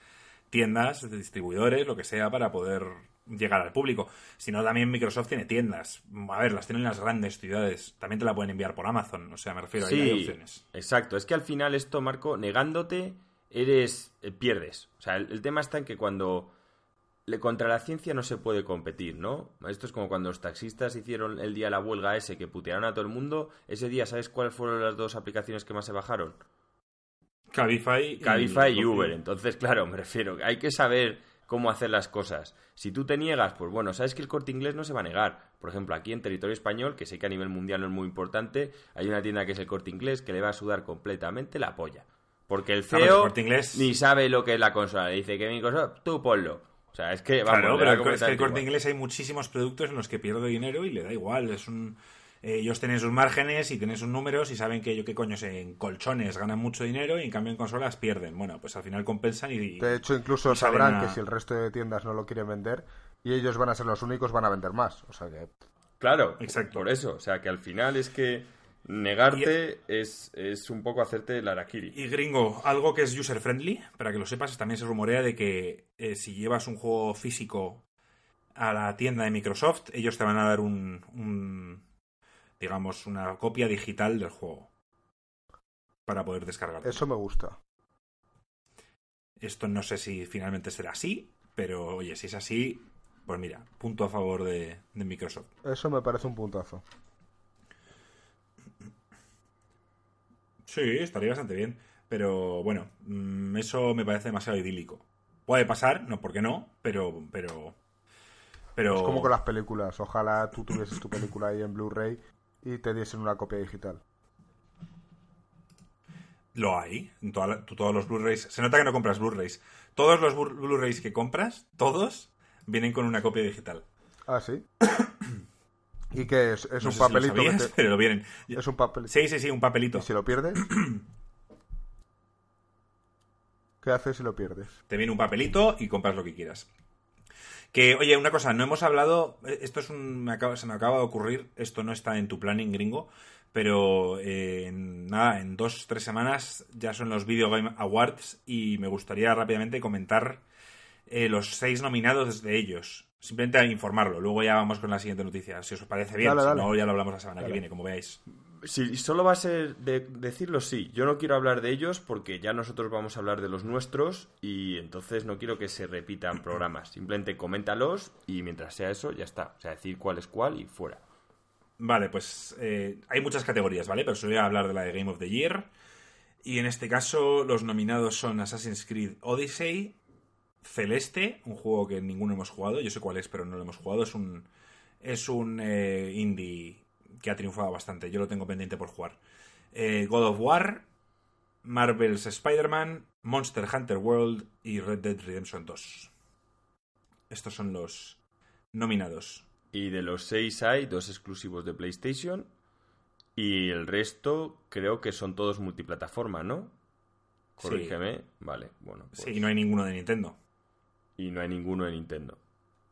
tiendas, distribuidores, lo que sea, para poder llegar al público. Si no, también Microsoft tiene tiendas. A ver, las tienen en las grandes ciudades. También te la pueden enviar por Amazon. O sea, me refiero, a hay opciones. Exacto. Es que al final esto, Marco, negándote, eres eh, pierdes. O sea, el, tema está en que cuando le, contra la ciencia no se puede competir, ¿no? Esto es como cuando los taxistas hicieron el día de la huelga ese que putearon a todo el mundo. Ese día, ¿sabes cuáles fueron las dos aplicaciones que más se bajaron? Cabify, Cabify y, Uber. Entonces, claro, me refiero, hay que saber cómo hacer las cosas. Si tú te niegas, pues bueno, sabes que el corte inglés no se va a negar. Por ejemplo, aquí en territorio español, que sé que a nivel mundial no es muy importante, hay una tienda que es el corte inglés que le va a sudar completamente la polla. Porque el CEO ni sabe lo que es la consola. Le dice que mi consola, tú ponlo. O sea, es que vamos, claro, pero es que el corte inglés hay muchísimos productos en los que pierdo dinero y le da igual. Es un eh, ellos tienen sus márgenes y tienen sus números y saben que yo qué coño sé, en colchones ganan mucho dinero y en cambio en consolas pierden. Bueno, pues al final compensan y... De hecho, incluso sabrán que si el resto de tiendas no lo quieren vender y ellos van a ser los únicos, van a vender más. O sea que... Claro, exacto. Por eso, o sea que al final es que negarte es, un poco hacerte el araquiri. Y gringo, algo que es user friendly, para que lo sepas, también se rumorea de que eh, si llevas un juego físico a la tienda de Microsoft, ellos te van a dar un digamos, una copia digital del juego para poder descargar. Eso me gusta. Esto no sé si finalmente será así, pero oye, si es así, pues mira, punto a favor de, Microsoft. Eso me parece un puntazo. Sí, estaría bastante bien. Pero bueno, mm, eso me parece demasiado idílico. Puede pasar, no porque no, pero, pero, pero... Es como con las películas. Ojalá tú tuvieses tu película ahí en Blu-ray y te diesen una copia digital. Lo hay. En todos los Blu-rays. Se nota que no compras Blu-rays. Todos los Blu-rays que compras, todos, vienen con una copia digital. Ah, sí. ¿Y qué es? ¿Es un papelito? pero lo vienen. Es un papelito. Sí, sí, sí, un papelito. ¿Y si lo pierdes? ¿Qué haces si lo pierdes? Te viene un papelito y compras lo que quieras. Que, oye, una cosa, no hemos hablado, eh, esto es un, se me acaba de ocurrir, esto no está en tu planning gringo, pero eh, nada, en dos, tres semanas ya son los Video Game Awards y me gustaría rápidamente comentar eh, los seis nominados de ellos. Simplemente a informarlo, luego ya vamos con la siguiente noticia, si os parece bien, si no ya lo hablamos la semana que viene, como veáis. Si solo va a ser de decirlo, sí. Yo no quiero hablar de ellos porque ya nosotros vamos a hablar de los nuestros y entonces no quiero que se repitan programas. Simplemente coméntalos y mientras sea eso, ya está. O sea, decir cuál es cuál y fuera. Vale, pues eh, hay muchas categorías, ¿vale? Pero voy a hablar de la de Game of the Year. Y en este caso los nominados son Assassin's Creed Odyssey, Celeste, un juego que ninguno hemos jugado. Yo sé cuál es, pero no lo hemos jugado. Es un, es un eh, indie que ha triunfado bastante. Yo lo tengo pendiente por jugar. Eh, God of War, Marvel's Spider-Man, Monster Hunter World y Red Dead Redemption 2. Estos son los nominados. Y de los seis hay dos exclusivos de PlayStation Y el resto creo que son todos multiplataforma, ¿no? Corrígeme. Vale, bueno. Sí, y no hay ninguno de Nintendo. Y no hay ninguno de Nintendo.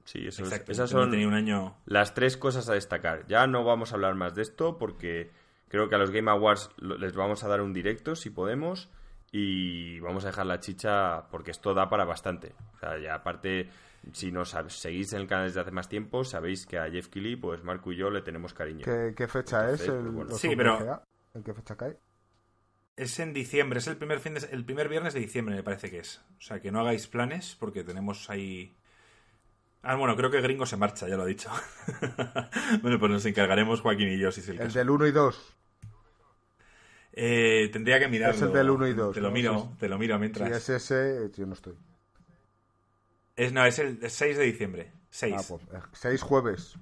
Sí, eso es- Exacto. esas Nintendo son tenía un año... las tres cosas a destacar. Ya no vamos a hablar más de esto porque creo que a los Game Awards les vamos a dar un directo si podemos y vamos a dejar la chicha porque esto da para bastante. O sea, ya aparte, si nos seguís en el canal desde hace más tiempo, sabéis que a Jeff Keighley, pues Marco y yo le tenemos cariño. ¿Qué, qué fecha Entonces, es el pues bueno. Sí, pero-? ¿En qué fecha cae? Es en diciembre, es el primer fin de- el primer viernes de diciembre, me parece que es. O sea, que no hagáis planes porque tenemos ahí. Ah, bueno, creo que Gringo se marcha, ya lo ha dicho. bueno, pues nos encargaremos Joaquín y yo, si es el El caso. del 1 y 2. Eh, tendría que mirarlo. Es el del uno y dos, Te lo ¿no? miro, te lo miro Si mientras. es ese, yo no estoy. Es, no, es el 6 de diciembre. 6. Ah, pues, eh, seis jueves.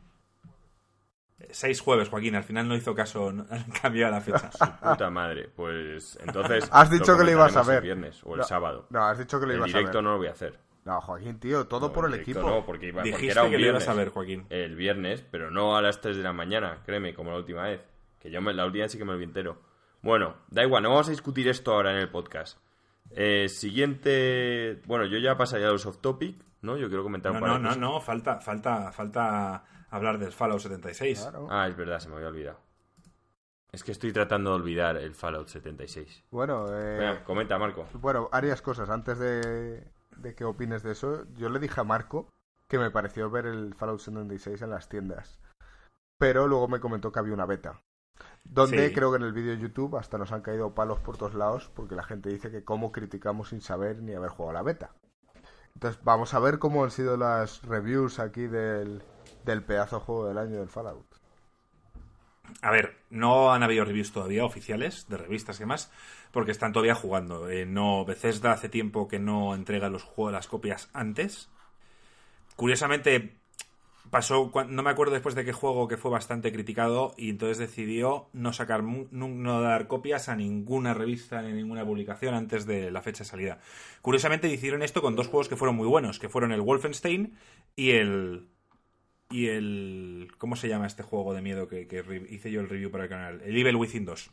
6 jueves, Joaquín. Al final no hizo caso, no- cambiado la fecha. Puta madre, pues entonces. Has dicho lo que lo ibas a ver. El viernes o el No, sábado. No, has dicho que lo el ibas a directo ver. no lo voy a hacer. No, Joaquín, tío, todo No, por el directo equipo. No, porque, iba, porque Dijiste era un que lo ibas viernes. a ver, Joaquín. El viernes, pero no a las 3 de la mañana, créeme, como la última vez. Que yo me, la última vez sí que me lo vi entero. Bueno, da igual, no vamos a discutir esto ahora en el podcast. Eh, siguiente. Bueno, yo ya pasaría a los off topic, ¿no? Yo quiero comentar No, un par no, de no, cosas. no, falta, falta, falta hablar del Fallout 76. Claro. Ah, es verdad, se me había olvidado. Es que estoy tratando de olvidar el Fallout 76. Bueno, eh, Venga, comenta, Marco. bueno, varias cosas. Antes de, de que opines de eso, yo le dije a Marco que me pareció ver el Fallout 76 en las tiendas. Pero luego me comentó que había una beta. Donde Sí. creo que en el vídeo de YouTube hasta nos han caído palos por todos lados porque la gente dice que cómo criticamos sin saber ni haber jugado la beta. Entonces vamos a ver cómo han sido las reviews aquí del, del pedazo juego del año del Fallout. A ver, no han habido reviews todavía oficiales de revistas y demás, porque están todavía jugando. Eh, no, Bethesda hace tiempo que no entrega los juegos, las copias antes. Curiosamente, pasó, no me acuerdo después de qué juego que fue bastante criticado y entonces decidió no sacar, no dar copias a ninguna revista ni ninguna publicación antes de la fecha de salida. Curiosamente hicieron esto con dos juegos que fueron muy buenos, que fueron el Wolfenstein y el y el ¿cómo se llama este juego de miedo que, hice yo el review para el canal? El Evil Within 2.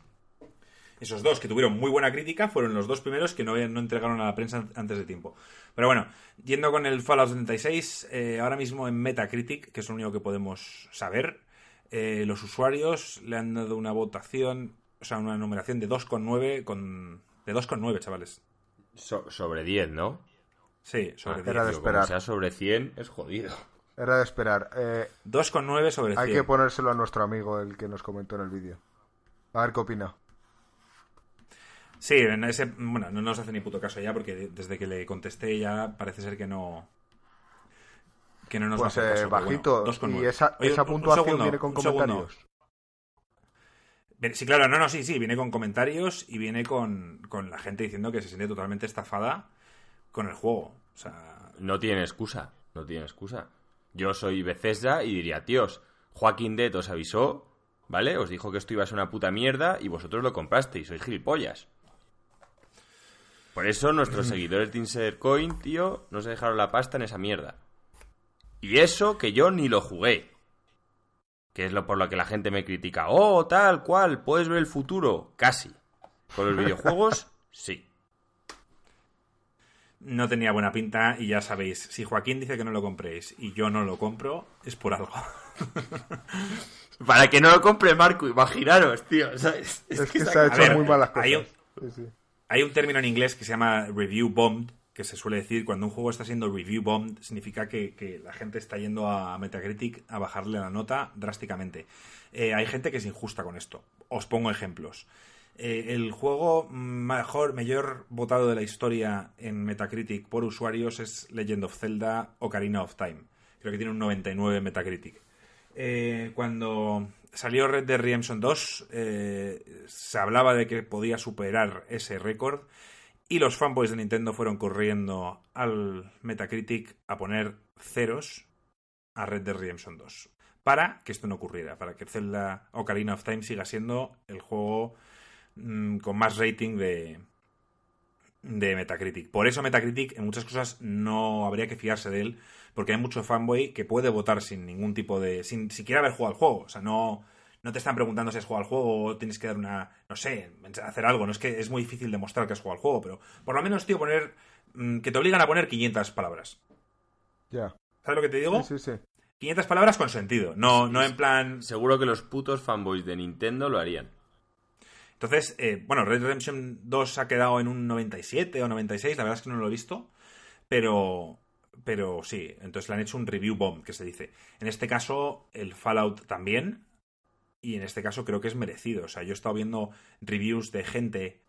Esos dos que tuvieron muy buena crítica fueron los dos primeros que no, no entregaron a la prensa antes de tiempo. Pero bueno, yendo con el Fallout 76, eh, ahora mismo en Metacritic, que es lo único que podemos saber, eh, los usuarios le han dado una votación, o sea, una numeración de 2,9 con... De 2,9, chavales. So- sobre 10, ¿no? Sí, sobre Ah, 10. Era de tío, como esperar. sea sobre 100, es jodido. Era de esperar. Eh, 2,9 sobre 100. hay que ponérselo a nuestro amigo, el que nos comentó en el vídeo. A ver qué opina. Sí, en ese, bueno, no nos hace ni puto caso ya porque desde que le contesté ya parece ser que no que no nos Pues va a hacer eh, caso, bajito. bueno, dos con y nueve. esa, Oye, esa un- un puntuación segundo, viene con segundo. comentarios. Sí, claro, no, no, sí, sí, viene con comentarios y viene con, con la gente diciendo que se siente totalmente estafada con el juego. O sea, No tiene excusa, no tiene excusa. Yo soy Bethesda y diría, tíos, Joaquín Det os avisó, ¿vale? Os dijo que esto iba a ser una puta mierda y vosotros lo comprasteis, sois gilipollas. Por eso nuestros seguidores de Insert Coin, tío, no se dejaron la pasta en esa mierda. Y eso que yo ni lo jugué. Que es lo por lo que la gente me critica. Oh, tal cual, puedes ver el futuro. Casi. Con los videojuegos, sí. No tenía buena pinta y ya sabéis, si Joaquín dice que no lo compréis y yo no lo compro, es por algo. Para que no lo compre Marco, imaginaros, tío, ¿sabes? Es que se ha a hecho ver, muy malas cosas. hay un- Sí, sí. Hay un término en inglés que se llama review bombed, que se suele decir cuando un juego está siendo review bombed, significa que, que la gente está yendo a Metacritic a bajarle la nota drásticamente. Eh, hay gente que es injusta con esto. Os pongo ejemplos. Eh, el juego mejor, mayor votado de la historia en Metacritic por usuarios es Legend of Zelda Ocarina of Time. Creo que tiene un 99 en Metacritic. Eh, cuando salió Red Dead Redemption 2, eh, se hablaba de que podía superar ese récord y los fanboys de Nintendo fueron corriendo al Metacritic a poner ceros a Red Dead Redemption 2 para que esto no ocurriera, para que Zelda Ocarina of Time siga siendo el juego mm, con más rating de, de Metacritic. Por eso Metacritic en muchas cosas no habría que fiarse de él, porque hay mucho fanboy que puede votar sin ningún tipo de... sin siquiera haber jugado al juego. O sea, no, no te están preguntando si has jugado al juego o tienes que dar una, no sé, hacer algo. No es que es muy difícil demostrar que has jugado al juego, pero por lo menos, tío, poner, mm, que te obligan a poner 500 palabras. Ya. ¿Sabes lo que te digo? Sí, sí, sí. 500 palabras con sentido, no, no en plan... Seguro que los putos fanboys de Nintendo lo harían. Entonces, eh, bueno, Red Redemption 2 ha quedado en un 97 o 96, la verdad es que no lo he visto, pero, pero sí, entonces le han hecho un review bomb, que se dice. En este caso, el Fallout también, y en este caso creo que es merecido. O sea, yo he estado viendo reviews de gente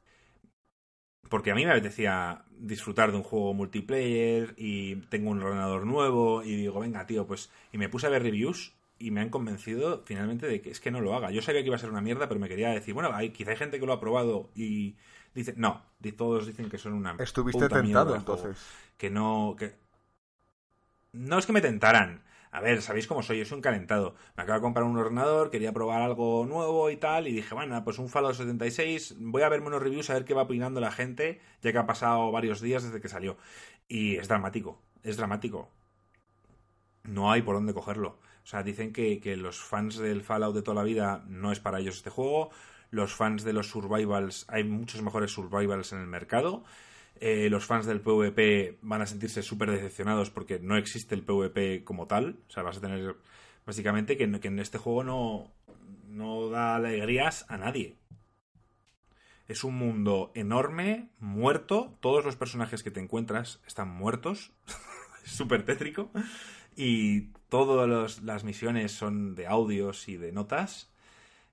porque a mí me apetecía disfrutar de un juego multiplayer y tengo un ordenador nuevo y digo, venga, tío, pues... Y me puse a ver reviews y me han convencido finalmente de que es que no lo haga. Yo sabía que iba a ser una mierda, pero me quería decir, bueno, hay, quizá hay gente que lo ha probado y dice, no, todos dicen que son una... Estuviste tentado entonces. Que no... que No es que me tentaran, a ver, sabéis cómo soy, yo soy un calentado. Me acabo de comprar un ordenador, quería probar algo nuevo y tal, y dije, bueno, pues un Fallout 76, voy a verme unos reviews a ver qué va opinando la gente, ya que ha pasado varios días desde que salió. Y es dramático, es dramático. No hay por dónde cogerlo. O sea, dicen que, que los fans del Fallout de toda la vida no es para ellos este juego. Los fans de los survivals, hay muchos mejores survivals en el mercado. Eh, los fans del PvP van a sentirse súper decepcionados porque no existe el PvP como tal. O sea, vas a tener básicamente que, en este juego no, no da alegrías a nadie. Es un mundo enorme, muerto. Todos los personajes que te encuentras están muertos. es súper tétrico. Y todas las misiones son de audios y de notas.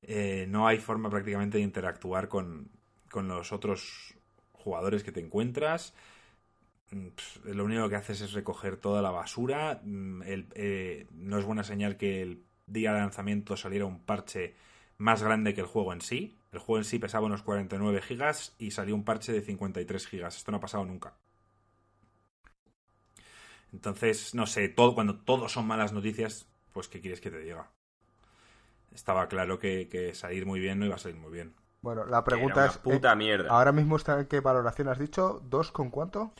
Eh, no hay forma prácticamente de interactuar con, con los otros jugadores que te encuentras. Mm, lo único que haces es recoger toda la basura. Mm, eh, no es buena señal que el día de lanzamiento saliera un parche más grande que el juego en sí. El juego en sí pesaba unos 49 gigas y salió un parche de 53 gigas. Esto no ha pasado nunca. Entonces, no sé, todo, cuando todos son malas noticias, pues ¿qué quieres que te diga? Estaba claro que, que salir muy bien no iba a salir muy bien. Bueno, la pregunta es. Puta eh, mierda. Ahora mismo está en qué valoración has dicho? ¿Dos con cuánto?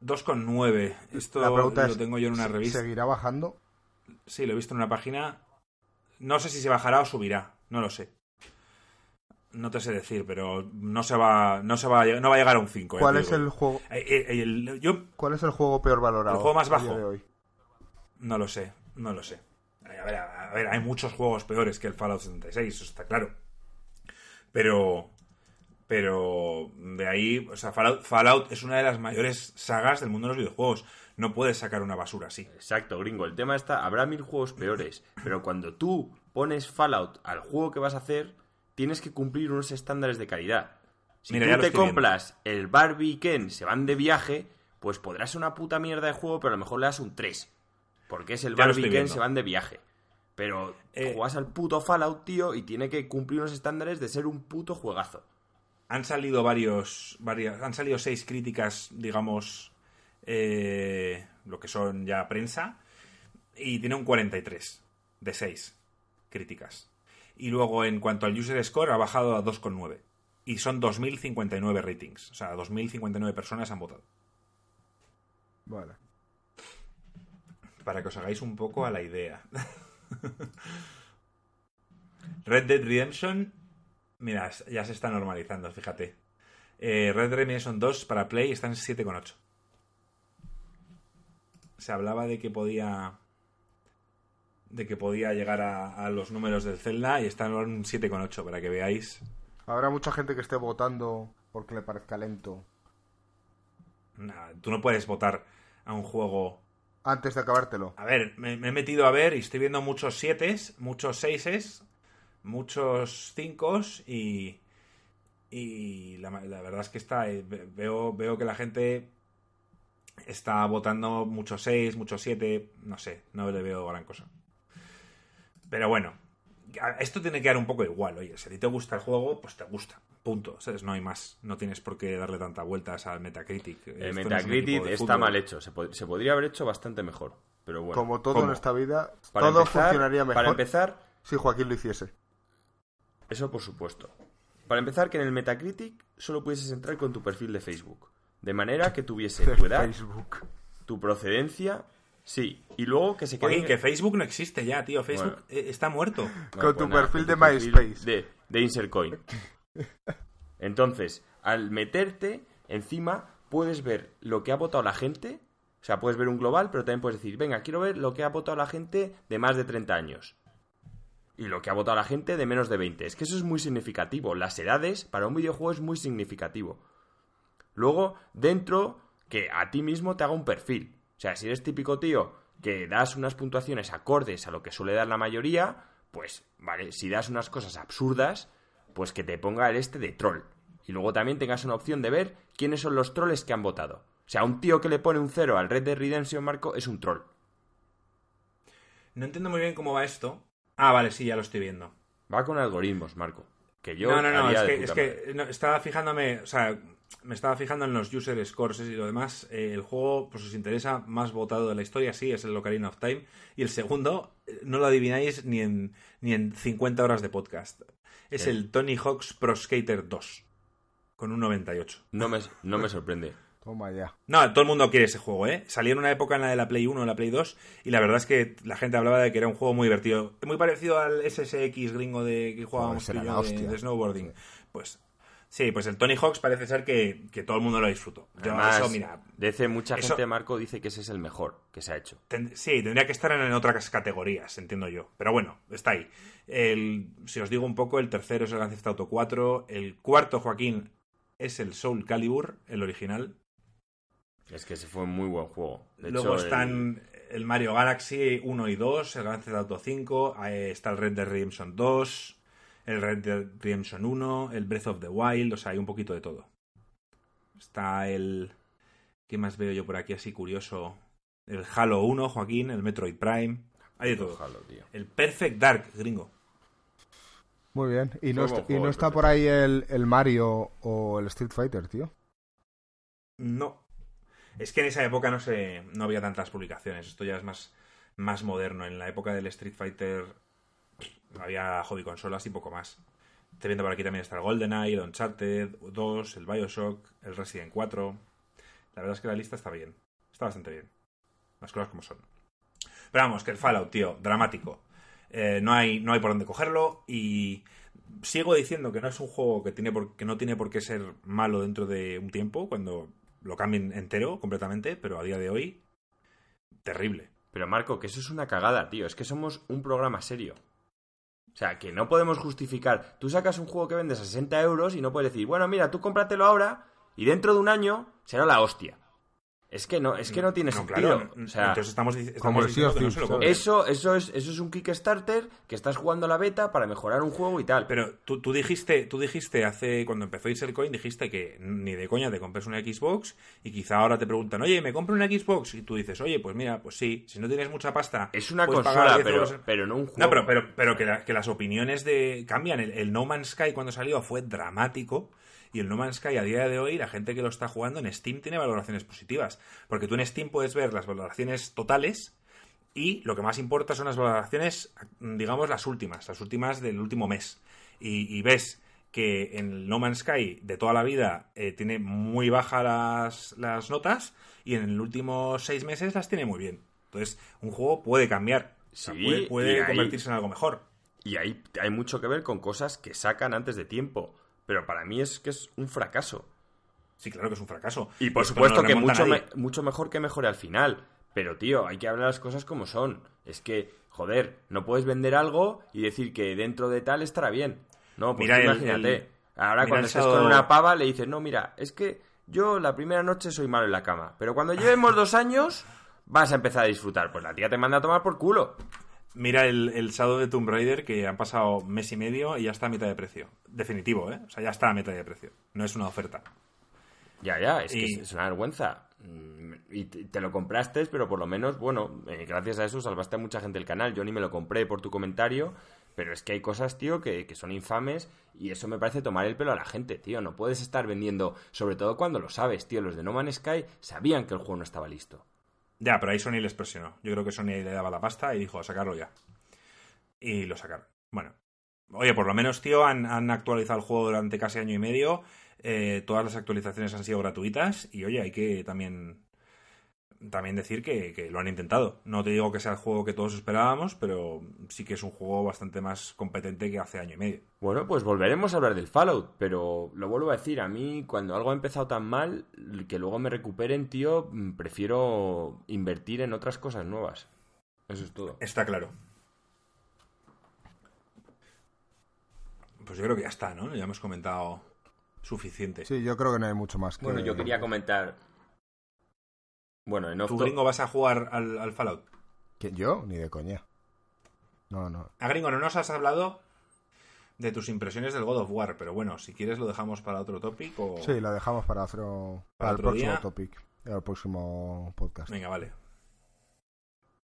2,9. Esto la pregunta lo tengo yo en una revista. ¿Seguirá bajando? Sí, lo he visto en una página. No sé si se bajará o subirá. No lo sé. No te sé decir, pero no se va, no se va, no va a llegar a un 5. Eh, ¿Cuál es el juego? Eh, ¿Cuál es el juego peor valorado? El juego más bajo. hoy? No lo sé, no lo sé. A ver, a ver, hay muchos juegos peores que el Fallout 76, eso está claro. Pero. Pero de ahí, o sea, Fallout, es una de las mayores sagas del mundo de los videojuegos. No puedes sacar una basura así. Exacto, gringo. El tema está, habrá mil juegos peores, pero cuando tú pones Fallout al juego que vas a hacer, tienes que cumplir unos estándares de calidad. Si tú te compras el Barbie y Ken se van de viaje, pues podrás ser una puta mierda de juego, pero a lo mejor le das un 3. Porque es el Barbie y Ken se van de viaje. Pero eh, juegas al puto Fallout, tío, y tiene que cumplir unos estándares de ser un puto juegazo. Han salido varios, han salido seis críticas, digamos, eh, lo que son ya prensa, y tiene un 43 de 6 críticas. Y luego, en cuanto al user score, ha bajado a 2,9. Y son 2.059 ratings. O sea, 2.059 personas han votado. Vale. Para que os hagáis un poco a la idea. Red Dead Redemption, mira, ya se está normalizando, fíjate. Eh, Red Dead Redemption 2 para Play está en 7,8. Se hablaba de que podía de que podía llegar a, los números del Zelda y está en un 7,8 para que veáis. Habrá mucha gente que esté votando porque le parezca lento. tú no puedes votar a un juego antes de acabártelo. A ver, me, he metido a ver y estoy viendo muchos 7, muchos 6, muchos 5 y. Y la, verdad es que está. Eh, veo, veo que la gente está votando muchos 6, muchos 7. No sé, no le veo gran cosa. Pero bueno, esto tiene que dar un poco igual. Oye, si a ti te gusta el juego, pues te gusta. Punto. No hay más. No tienes por qué darle tanta vueltas al Metacritic. El Metacritic está mal hecho. Se, podría haber hecho bastante mejor. Pero bueno. Como todo en esta vida, todo funcionaría mejor. Para empezar. Si Joaquín lo hiciese. Eso por supuesto. Para empezar, que en el Metacritic solo pudieses entrar con tu perfil de Facebook. De manera que tuviese tu edad, tu procedencia Sí, y luego que se Joaquín, queden... que Facebook no existe ya, tío. Facebook Bueno. eh, está muerto. No, Con pues tu nada, perfil con de tu MySpace. De, de Insert Coin. Entonces, al meterte, encima puedes ver lo que ha votado la gente. O sea, puedes ver un global, pero también puedes decir, venga, quiero ver lo que ha votado la gente de más de 30 años. Y lo que ha votado la gente de menos de 20. Es que eso es muy significativo. Las edades para un videojuego es muy significativo. Luego, dentro, que a ti mismo te haga un perfil. O sea, si eres típico tío que das unas puntuaciones acordes a lo que suele dar la mayoría, pues, vale, si das unas cosas absurdas, pues que te ponga el este de troll. Y luego también tengas una opción de ver quiénes son los troles que han votado. O sea, un tío que le pone un cero al Red Dead Redemption, Marco, es un troll. No entiendo muy bien cómo va esto. Ah, vale, sí, ya lo estoy viendo. Va con algoritmos, Marco. Que yo no, no, no, es que, es que no, estaba fijándome, o sea, me estaba fijando en los user scores y lo demás. Eh, el juego, pues os interesa, más votado de la historia, sí, es el Ocarina of Time. Y el segundo, eh, no lo adivináis ni en, ni en 50 horas de podcast. Es ¿Qué? el Tony Hawk's Pro Skater 2, con un 98. No me, no me sorprende. Toma ya. No, todo el mundo quiere ese juego, ¿eh? Salió en una época en la de la Play 1 o la Play 2 y la verdad es que la gente hablaba de que era un juego muy divertido. Muy parecido al SSX gringo de que jugábamos tú Joder, y será yo la de, de snowboarding. Pues sí, pues el Tony Hawk's parece ser que, que todo el mundo lo disfrutó. Además, eso, mira, DC mucha eso- gente, Marco, dice que ese es el mejor que se ha hecho. ten- sí, tendría que estar en, en otras categorías, entiendo yo. Pero bueno, está ahí. El, si os digo un poco, el tercero es el Grand Theft Auto 4, el cuarto, Joaquín, es el Soul Calibur, el original. Es que ese fue un muy buen juego. De Luego hecho, el- están el... Mario Galaxy 1 y 2, el Grand Theft Auto 5, eh, está el Red Dead Redemption 2, el Red Dead Redemption 1, el Breath of the Wild, o sea, hay un poquito de todo. Está el... ¿Qué más veo yo por aquí así curioso? El Halo 1, Joaquín, el Metroid Prime, hay de todo. Halo, tío. El Perfect Dark, gringo. Muy bien. ¿Y no, está, y no está el por ahí el, el Mario o el Street Fighter, tío? No. Es que en esa época no se, no había tantas publicaciones. Esto ya es más, más moderno. En la época del Street Fighter había hobby consolas y poco más. Estoy viendo por aquí también está el GoldenEye, el Uncharted 2, el Bioshock, el Resident 4. La verdad es que la lista está bien. Está bastante bien. Las cosas como son. Pero vamos, que el Fallout, tío, dramático. Eh, no, hay, no hay por dónde cogerlo y sigo diciendo que no es un juego que, tiene que no tiene por qué ser malo dentro de un tiempo, cuando lo cambien entero, completamente, pero a día de hoy, terrible. Pero Marco, que eso es una cagada, tío. Es que somos un programa serio. O sea, que no podemos justificar. Tú sacas un juego que vendes a 60 euros y no puedes decir, bueno, mira, tú cómpratelo ahora y dentro de un año será la hostia. Es que no, es que no tiene No, sentido. claro, o sea, entonces estamos, como diciendo que no se lo eso, eso, es, eso es un Kickstarter que estás jugando la beta para mejorar un juego y tal. Pero tú, tú dijiste, tú dijiste hace, cuando empezó Coin dijiste que ni de coña te compres una Xbox y quizá ahora te preguntan, oye, ¿me compro una Xbox? Y tú dices, oye, pues mira, pues sí, si no tienes mucha pasta... es una consola, pagar 10 pero, euros- pero no un juego. No, pero, pero, pero que, la- que las opiniones de cambian. El, el No Man's Sky cuando salió fue dramático. Y el No Man's Sky a día de hoy, la gente que lo está jugando en Steam tiene valoraciones positivas. Porque tú en Steam puedes ver las valoraciones totales y lo que más importa son las valoraciones, digamos, las últimas, las últimas del último mes. Y, y ves que en el No Man's Sky de toda la vida eh, tiene muy bajas las, las notas y en el último seis meses las tiene muy bien. Entonces, un juego puede cambiar. O sea, Sí, puede, puede y ahí- convertirse en algo mejor. Y ahí hay mucho que ver con cosas que sacan antes de tiempo. Pero para mí es que es un fracaso. Sí, claro que es un fracaso. Y por Esto supuesto no que mucho, me- mucho mejor que mejore al final. Pero, tío, hay que hablar las cosas como son. Es que, joder, no puedes vender algo y decir que dentro de tal estará bien. No, pues Mira el- imagínate. el- Ahora mira cuando sábado- con una pava le dices, no, mira, es que yo la primera noche soy malo en la cama. Pero cuando llevemos dos años vas a empezar a disfrutar. Pues la tía te manda a tomar por culo. Mira el, el Shadow de Tomb Raider que han pasado mes y medio y ya está a mitad de precio. Definitivo, ¿eh? O sea, ya está a mitad de precio. No es una oferta. Ya, ya, es que Y- es- es una vergüenza. Mm, Y te te lo compraste, pero por lo menos, bueno, eh, gracias a eso salvaste a mucha gente el canal. Yo ni me lo compré por tu comentario, pero es que hay cosas, tío, que, que son infames y eso me parece tomar el pelo a la gente, tío. No puedes estar vendiendo, sobre todo cuando lo sabes, tío. Los de No Man's Sky sabían que el juego no estaba listo. Ya, pero ahí Sony les presionó. Yo creo que Sony le daba la pasta y dijo, sacarlo ya. Y lo sacaron. Bueno. Oye, por lo menos, tío, han, han actualizado el juego durante casi año y medio. Eh, todas las actualizaciones han sido gratuitas. Y oye, hay que también también decir que, lo han intentado. No te digo que sea el juego que todos esperábamos, pero sí que es un juego bastante más competente que hace año y medio. Bueno, pues volveremos a hablar del Fallout, pero lo vuelvo a decir, a mí cuando algo ha empezado tan mal, que luego me recuperen, tío, mm, prefiero invertir en otras cosas nuevas. Eso es todo. Está claro. Pues yo creo que ya está, ¿no? Ya hemos comentado suficiente. Sí, yo creo que no hay mucho más que... Bueno, yo quería comentar bueno, en ¿Tú, gringo, vas a jugar al, Fallout? ¿Yo? Ni de coña. No, no. A gringo, no nos has hablado de tus impresiones del God of War, pero bueno, si quieres lo dejamos para otro topic o... Sí, lo dejamos para, otro, para, el próximo topic, el próximo podcast. Venga, vale.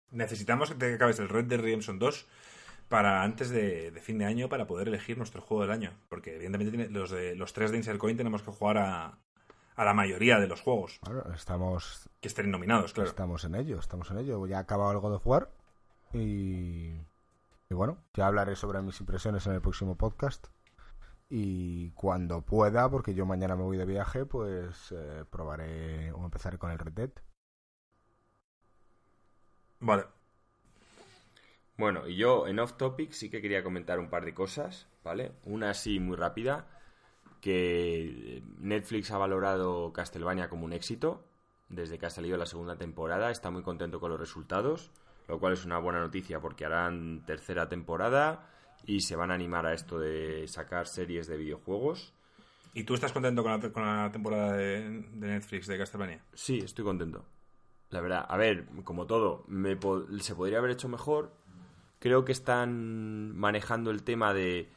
Necesitamos que te acabes el Red Dead Redemption 2 para antes de, fin de año para poder elegir nuestro juego del año. Porque evidentemente los, de, los tres de Insert Coin tenemos que jugar a, a la mayoría de los juegos. estamos... Que estén nominados, claro. Estamos en ello, estamos en ello. Ya ha acabado el God of War y... Y bueno, ya hablaré sobre mis impresiones en el próximo podcast. Y cuando pueda, porque yo mañana me voy de viaje, pues eh, probaré o empezaré con el Red Dead. Vale. Bueno, y yo en off topic sí que quería comentar un par de cosas, ¿vale? Una así muy rápida que Netflix ha valorado Castlevania como un éxito desde que ha salido la segunda temporada. Está muy contento con los resultados, lo cual es una buena noticia porque harán tercera temporada y se van a animar a esto de sacar series de videojuegos. ¿Y tú estás contento con la, temporada de, Netflix de Castlevania? Sí, estoy contento. La verdad, a ver, como todo, se podría haber hecho mejor. Creo que están manejando el tema de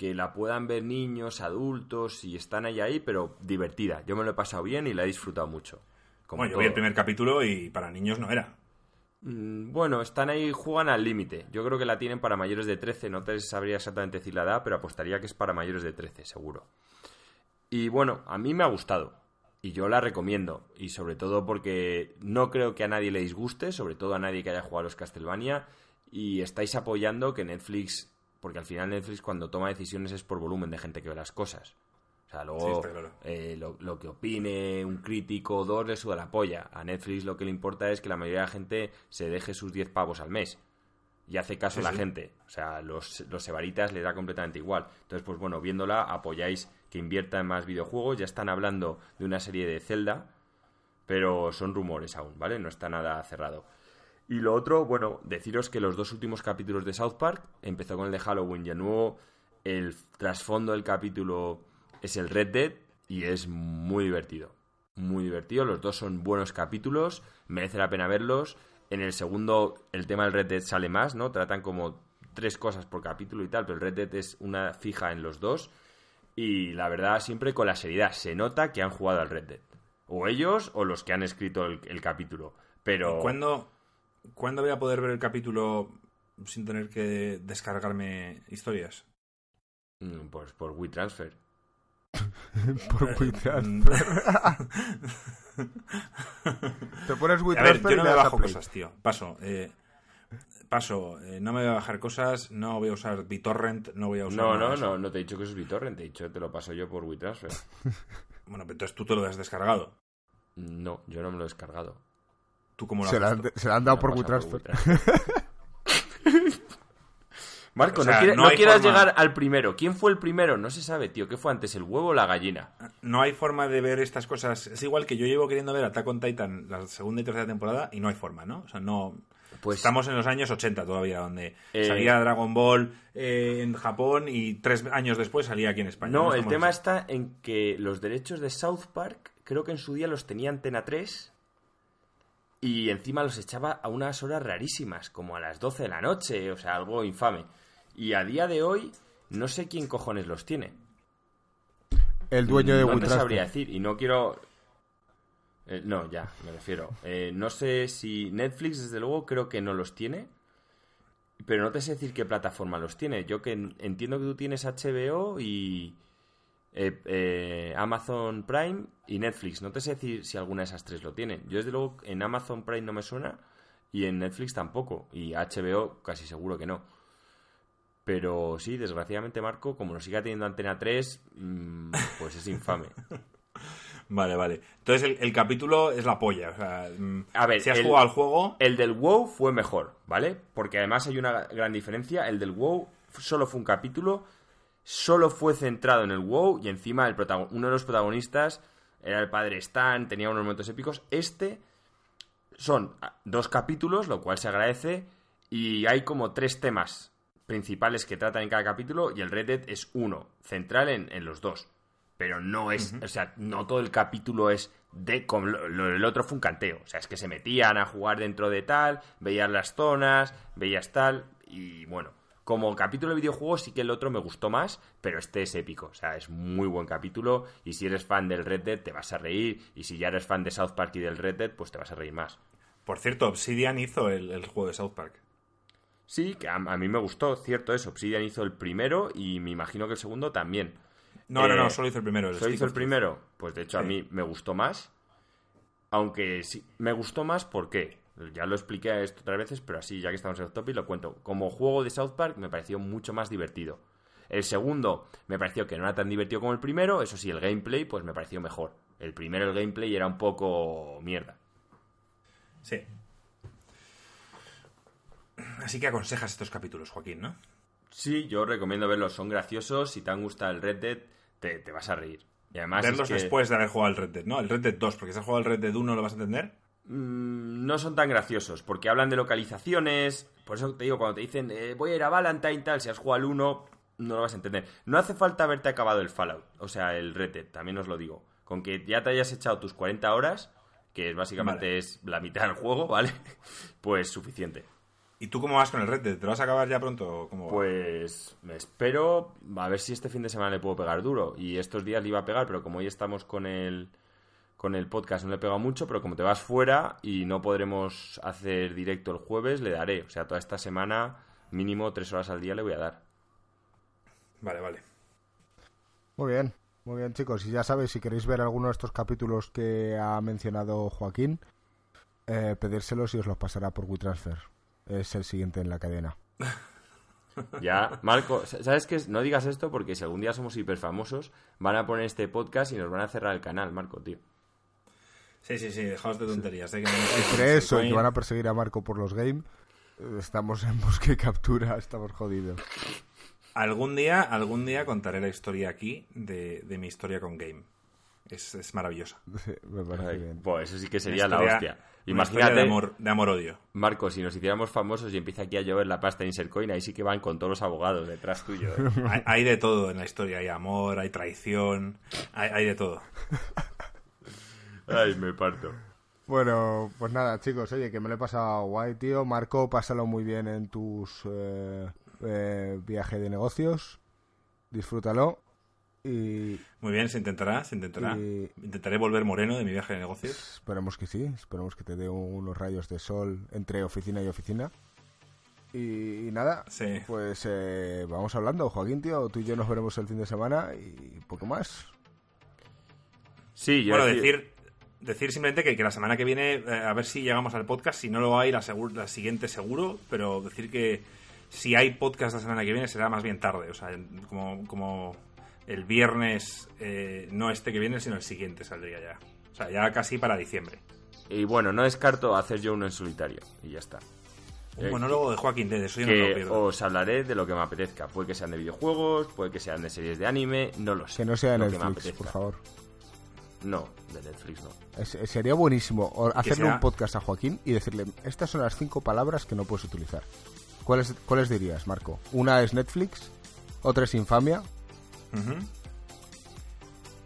que la puedan ver niños, adultos y están ahí ahí, pero divertida. Yo me lo he pasado bien y la he disfrutado mucho. Como yo vi el primer capítulo y para niños no era. Mm, bueno, están ahí, juegan al límite. Yo creo que la tienen para mayores de 13, no te sabría exactamente decir la edad, pero apostaría que es para mayores de 13, seguro. Y bueno, a mí me ha gustado. Y yo la recomiendo. Y sobre todo porque no creo que a nadie le disguste, sobre todo a nadie que haya jugado a los Castlevania. Y estáis apoyando que Netflix porque al final Netflix cuando toma decisiones es por volumen de gente que ve las cosas. O sea, luego eh, lo, que opine un crítico o dos le suda la polla. A Netflix lo que le importa es que la mayoría de la gente se deje sus 10 pavos al mes. Y hace caso a la gente. O sea, los, los le da completamente igual. Entonces, pues bueno, viéndola, apoyáis que invierta en más videojuegos. Ya están hablando de una serie de Zelda, pero son rumores aún, ¿vale? No está nada cerrado. Y lo otro, bueno, deciros que los dos últimos capítulos de South Park empezó con el de Halloween y de nuevo el trasfondo del capítulo es el Red Dead y es muy divertido. Muy divertido, los dos son buenos capítulos, merece la pena verlos. En el segundo el tema del Red Dead sale más, ¿no? Tratan como tres cosas por capítulo y tal, pero el Red Dead es una fija en los dos. Y la verdad, siempre con la seriedad, se nota que han jugado al Red Dead. O ellos o los que han escrito el, el capítulo. Pero... ¿Cuándo, ¿Cuándo voy a poder ver el capítulo sin tener que descargarme historias? Mm, pues por WeTransfer. por WeTransfer. Te pones WeTransfer. A ver, yo no me bajo cosas, tío. Paso. Eh, paso. Eh, no me voy a bajar cosas. No voy a usar BitTorrent. No voy a usar. No, no, no. No te he dicho que eso es BitTorrent. Te he dicho que te lo paso yo por WeTransfer. bueno, pero entonces tú te lo has descargado. No, yo no me lo he descargado se, la, han dado por WeTransfer. Marco, no, quieras llegar al primero. ¿Quién fue el primero? No se sabe, tío. ¿Qué fue antes, el huevo o la gallina? No hay forma de ver estas cosas. Es igual que yo llevo queriendo ver Attack on Titan la segunda y tercera temporada y no hay forma, ¿no? O sea, no... Pues, Estamos en los años 80 todavía, donde eh, salía Dragon Ball eh, en Japón y tres años después salía aquí en España. No, el tema está en que los derechos de South Park creo que en su día los tenía Antena 3 y encima los echaba a unas horas rarísimas, como a las 12 de la noche, o sea, algo infame. Y a día de hoy no sé quién cojones los tiene. El dueño de No te sabría decir y no quiero eh, no, ya, me refiero. Eh, no sé si Netflix, desde luego, creo que no los tiene. Pero no te sé decir qué plataforma los tiene. Yo que entiendo que tú tienes HBO y, eh, eh, Amazon Prime y Netflix. No te sé decir si alguna de esas tres lo tiene. Yo, desde luego, en Amazon Prime no me suena y en Netflix tampoco. Y HBO casi seguro que no. Pero sí, desgraciadamente, Marco, como lo siga teniendo Antena 3, mm, pues es infame. Vale, vale. Entonces el, el capítulo es la polla. O sea, mm, A ver, si has el- jugado al juego, El del WoW fue mejor, ¿vale? Porque además hay una gran diferencia. El del WoW solo fue un capítulo, solo fue centrado en el WoW y encima el uno de los protagonistas era el padre Stan, tenía unos momentos épicos. Este son ah, dos capítulos, lo cual se agradece, y hay como tres temas principales que tratan en cada capítulo y el Red Dead es uno, central en, en los dos. Pero no es, o sea, no todo el capítulo es de como lo, lo- el otro fue un canteo. O sea, es que se metían a jugar dentro de tal, veías las zonas, veías tal, y bueno, como capítulo de videojuego sí que el otro me gustó más, pero este es épico. O sea, es muy buen capítulo, y si eres fan del Red Dead te vas a reír, y si ya eres fan de South Park y del Red Dead, pues te vas a reír más. por cierto, Obsidian hizo el, el juego de South Park. Sí, que a, a mí me gustó, cierto es. Obsidian hizo el primero y me imagino que el segundo también. No, no, Eh, no, solo hizo el primero. el ¿Solo hizo el primero? Pues de hecho a mí me gustó más. Aunque sí, me gustó más porque, ya lo expliqué esto otras veces, pero así ya que estamos en el topic lo cuento. Como juego de South Park me pareció mucho más divertido. El segundo me pareció que no era tan divertido como el primero, eso sí, el gameplay pues me pareció mejor. El primero el gameplay era un poco mierda. Sí. Así que aconsejas estos capítulos, Joaquín, ¿no? Sí, yo recomiendo verlos, son graciosos, si te han gustado el Red Dead te, te vas a reír. Y además es Verlos que- después de haber jugado al Red Dead, ¿no? El Red Dead 2, porque si has jugado al Red Dead 1 lo vas a entender. Mm, no son tan graciosos, porque hablan de localizaciones. Por eso te digo, cuando te dicen eh, voy a ir a Valentine, tal, si has jugado al 1, no lo vas a entender. No hace falta haberte acabado el Fallout, o sea, el Red Dead, también os lo digo. Con que ya te hayas echado tus 40 horas, que básicamente Vale. es la mitad del juego, ¿vale? Pues suficiente. ¿Y tú cómo vas con el Red Dead? ¿Te lo vas a acabar ya pronto? Pues me espero a ver si este fin de semana le puedo pegar duro. Y estos días le iba a pegar, pero como hoy estamos con el, con el podcast no le he pegado mucho, pero como te vas fuera y no podremos hacer directo el jueves, le daré. O sea, toda esta semana mínimo tres horas al día le voy a dar. Vale, vale. Muy bien, muy bien chicos. Y ya sabéis, si queréis ver alguno de estos capítulos que ha mencionado Joaquín, eh, pedírselos y os los pasará por WeTransfer. Es el siguiente en la cadena. Ya, Marco, ¿sabes qué? No digas esto porque si algún día somos hiper famosos, van a poner este podcast y nos van a cerrar el canal, Marco, tío. Sí, sí, sí, dejaos de tonterías. Que no- Entre eso y que van a perseguir a Marco por los game, estamos en bosque y captura, estamos jodidos. Algún día, algún día contaré la historia aquí de, de mi historia con Game. Es, es maravillosa. Me parece Ay, bien. Pues eso sí que sería la historia- hostia. una historia Imagínate, de amor, de amor-odio. Marco, si nos hiciéramos famosos y empieza aquí a llover la pasta en Insercoin, ahí sí que van con todos los abogados detrás tuyo. ¿eh? Hay, hay de todo en la historia. Hay amor, hay traición, hay, hay de todo. Ay, me parto. Bueno, pues nada, chicos, oye, que me lo he pasado guay, tío. Marco, pásalo muy bien en tus eh, eh, viaje de negocios. Disfrútalo. Y Muy bien, se intentará, se intentará. Y- Intentaré volver moreno de mi viaje de negocios. esperemos que sí, esperemos que te dé unos rayos de sol entre oficina y oficina. Y, y nada, Sí. pues eh, vamos hablando, Joaquín, tío. Tú y yo nos veremos el fin de semana y poco más. Sí, yo Bueno, decir- decir, simplemente que, que la semana que viene, eh, a ver si llegamos al podcast. Si no lo hay, la, segur- la siguiente seguro. Pero decir que si hay podcast la semana que viene será más bien tarde. O sea, como, como el viernes, eh, no este que viene, sino el siguiente saldría ya. O sea, ya casi para diciembre. Y bueno, no descarto hacer yo uno en solitario. Y ya está. Un Eh, monólogo de Joaquín D, de eso yo no lo Que pierdo. os hablaré de lo que me apetezca. Puede que sean de videojuegos, puede que sean de series de anime, no lo sé. Que no sea que me Netflix, apetezca. por favor. No, de Netflix no. Es- sería buenísimo hacerle sea- un podcast a Joaquín y decirle, estas son las cinco palabras que no puedes utilizar. ¿Cuáles, ¿Cuáles dirías, Marco? Una es Netflix, otra es infamia.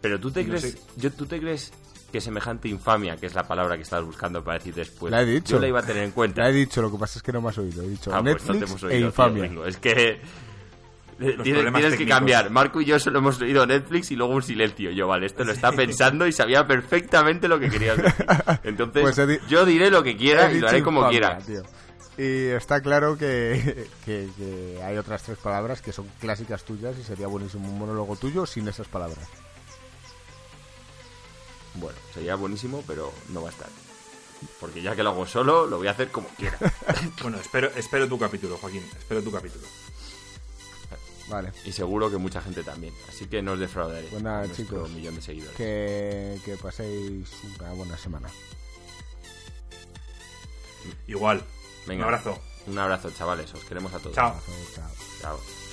Pero tú te No crees, sé. yo, tú te crees que semejante infamia, que es la palabra que estás buscando para decir después, La he dicho. yo la iba a tener en cuenta. Ya he dicho, lo que pasa es que no me has oído. He dicho Ah, pues no te Netflix hemos e oído, tío, infamia. Es que tienes, que cambiar. Marco y yo solo hemos oído Netflix y luego un silencio. Yo, vale, esto lo está pensando y sabía perfectamente lo que querías decir. Entonces, Pues yo diré lo que quiera y lo haré como infamia, quiera. tío. Y está claro que, que- que hay otras tres palabras que son clásicas tuyas y sería buenísimo un monólogo tuyo sin esas palabras. Bueno, sería buenísimo, pero no va a estar. Porque ya que lo hago solo, lo voy a hacer como quiera. Bueno, espero, espero tu capítulo, Joaquín. Espero tu capítulo. Vale. Y seguro que mucha gente también. Así que no os defraudaré. Pues nada, chicos. millón de seguidores. Que, que paséis una buena semana. Igual. Venga. Un abrazo. Un abrazo, chavales. Os queremos a todos. Chao. Chao. Chao.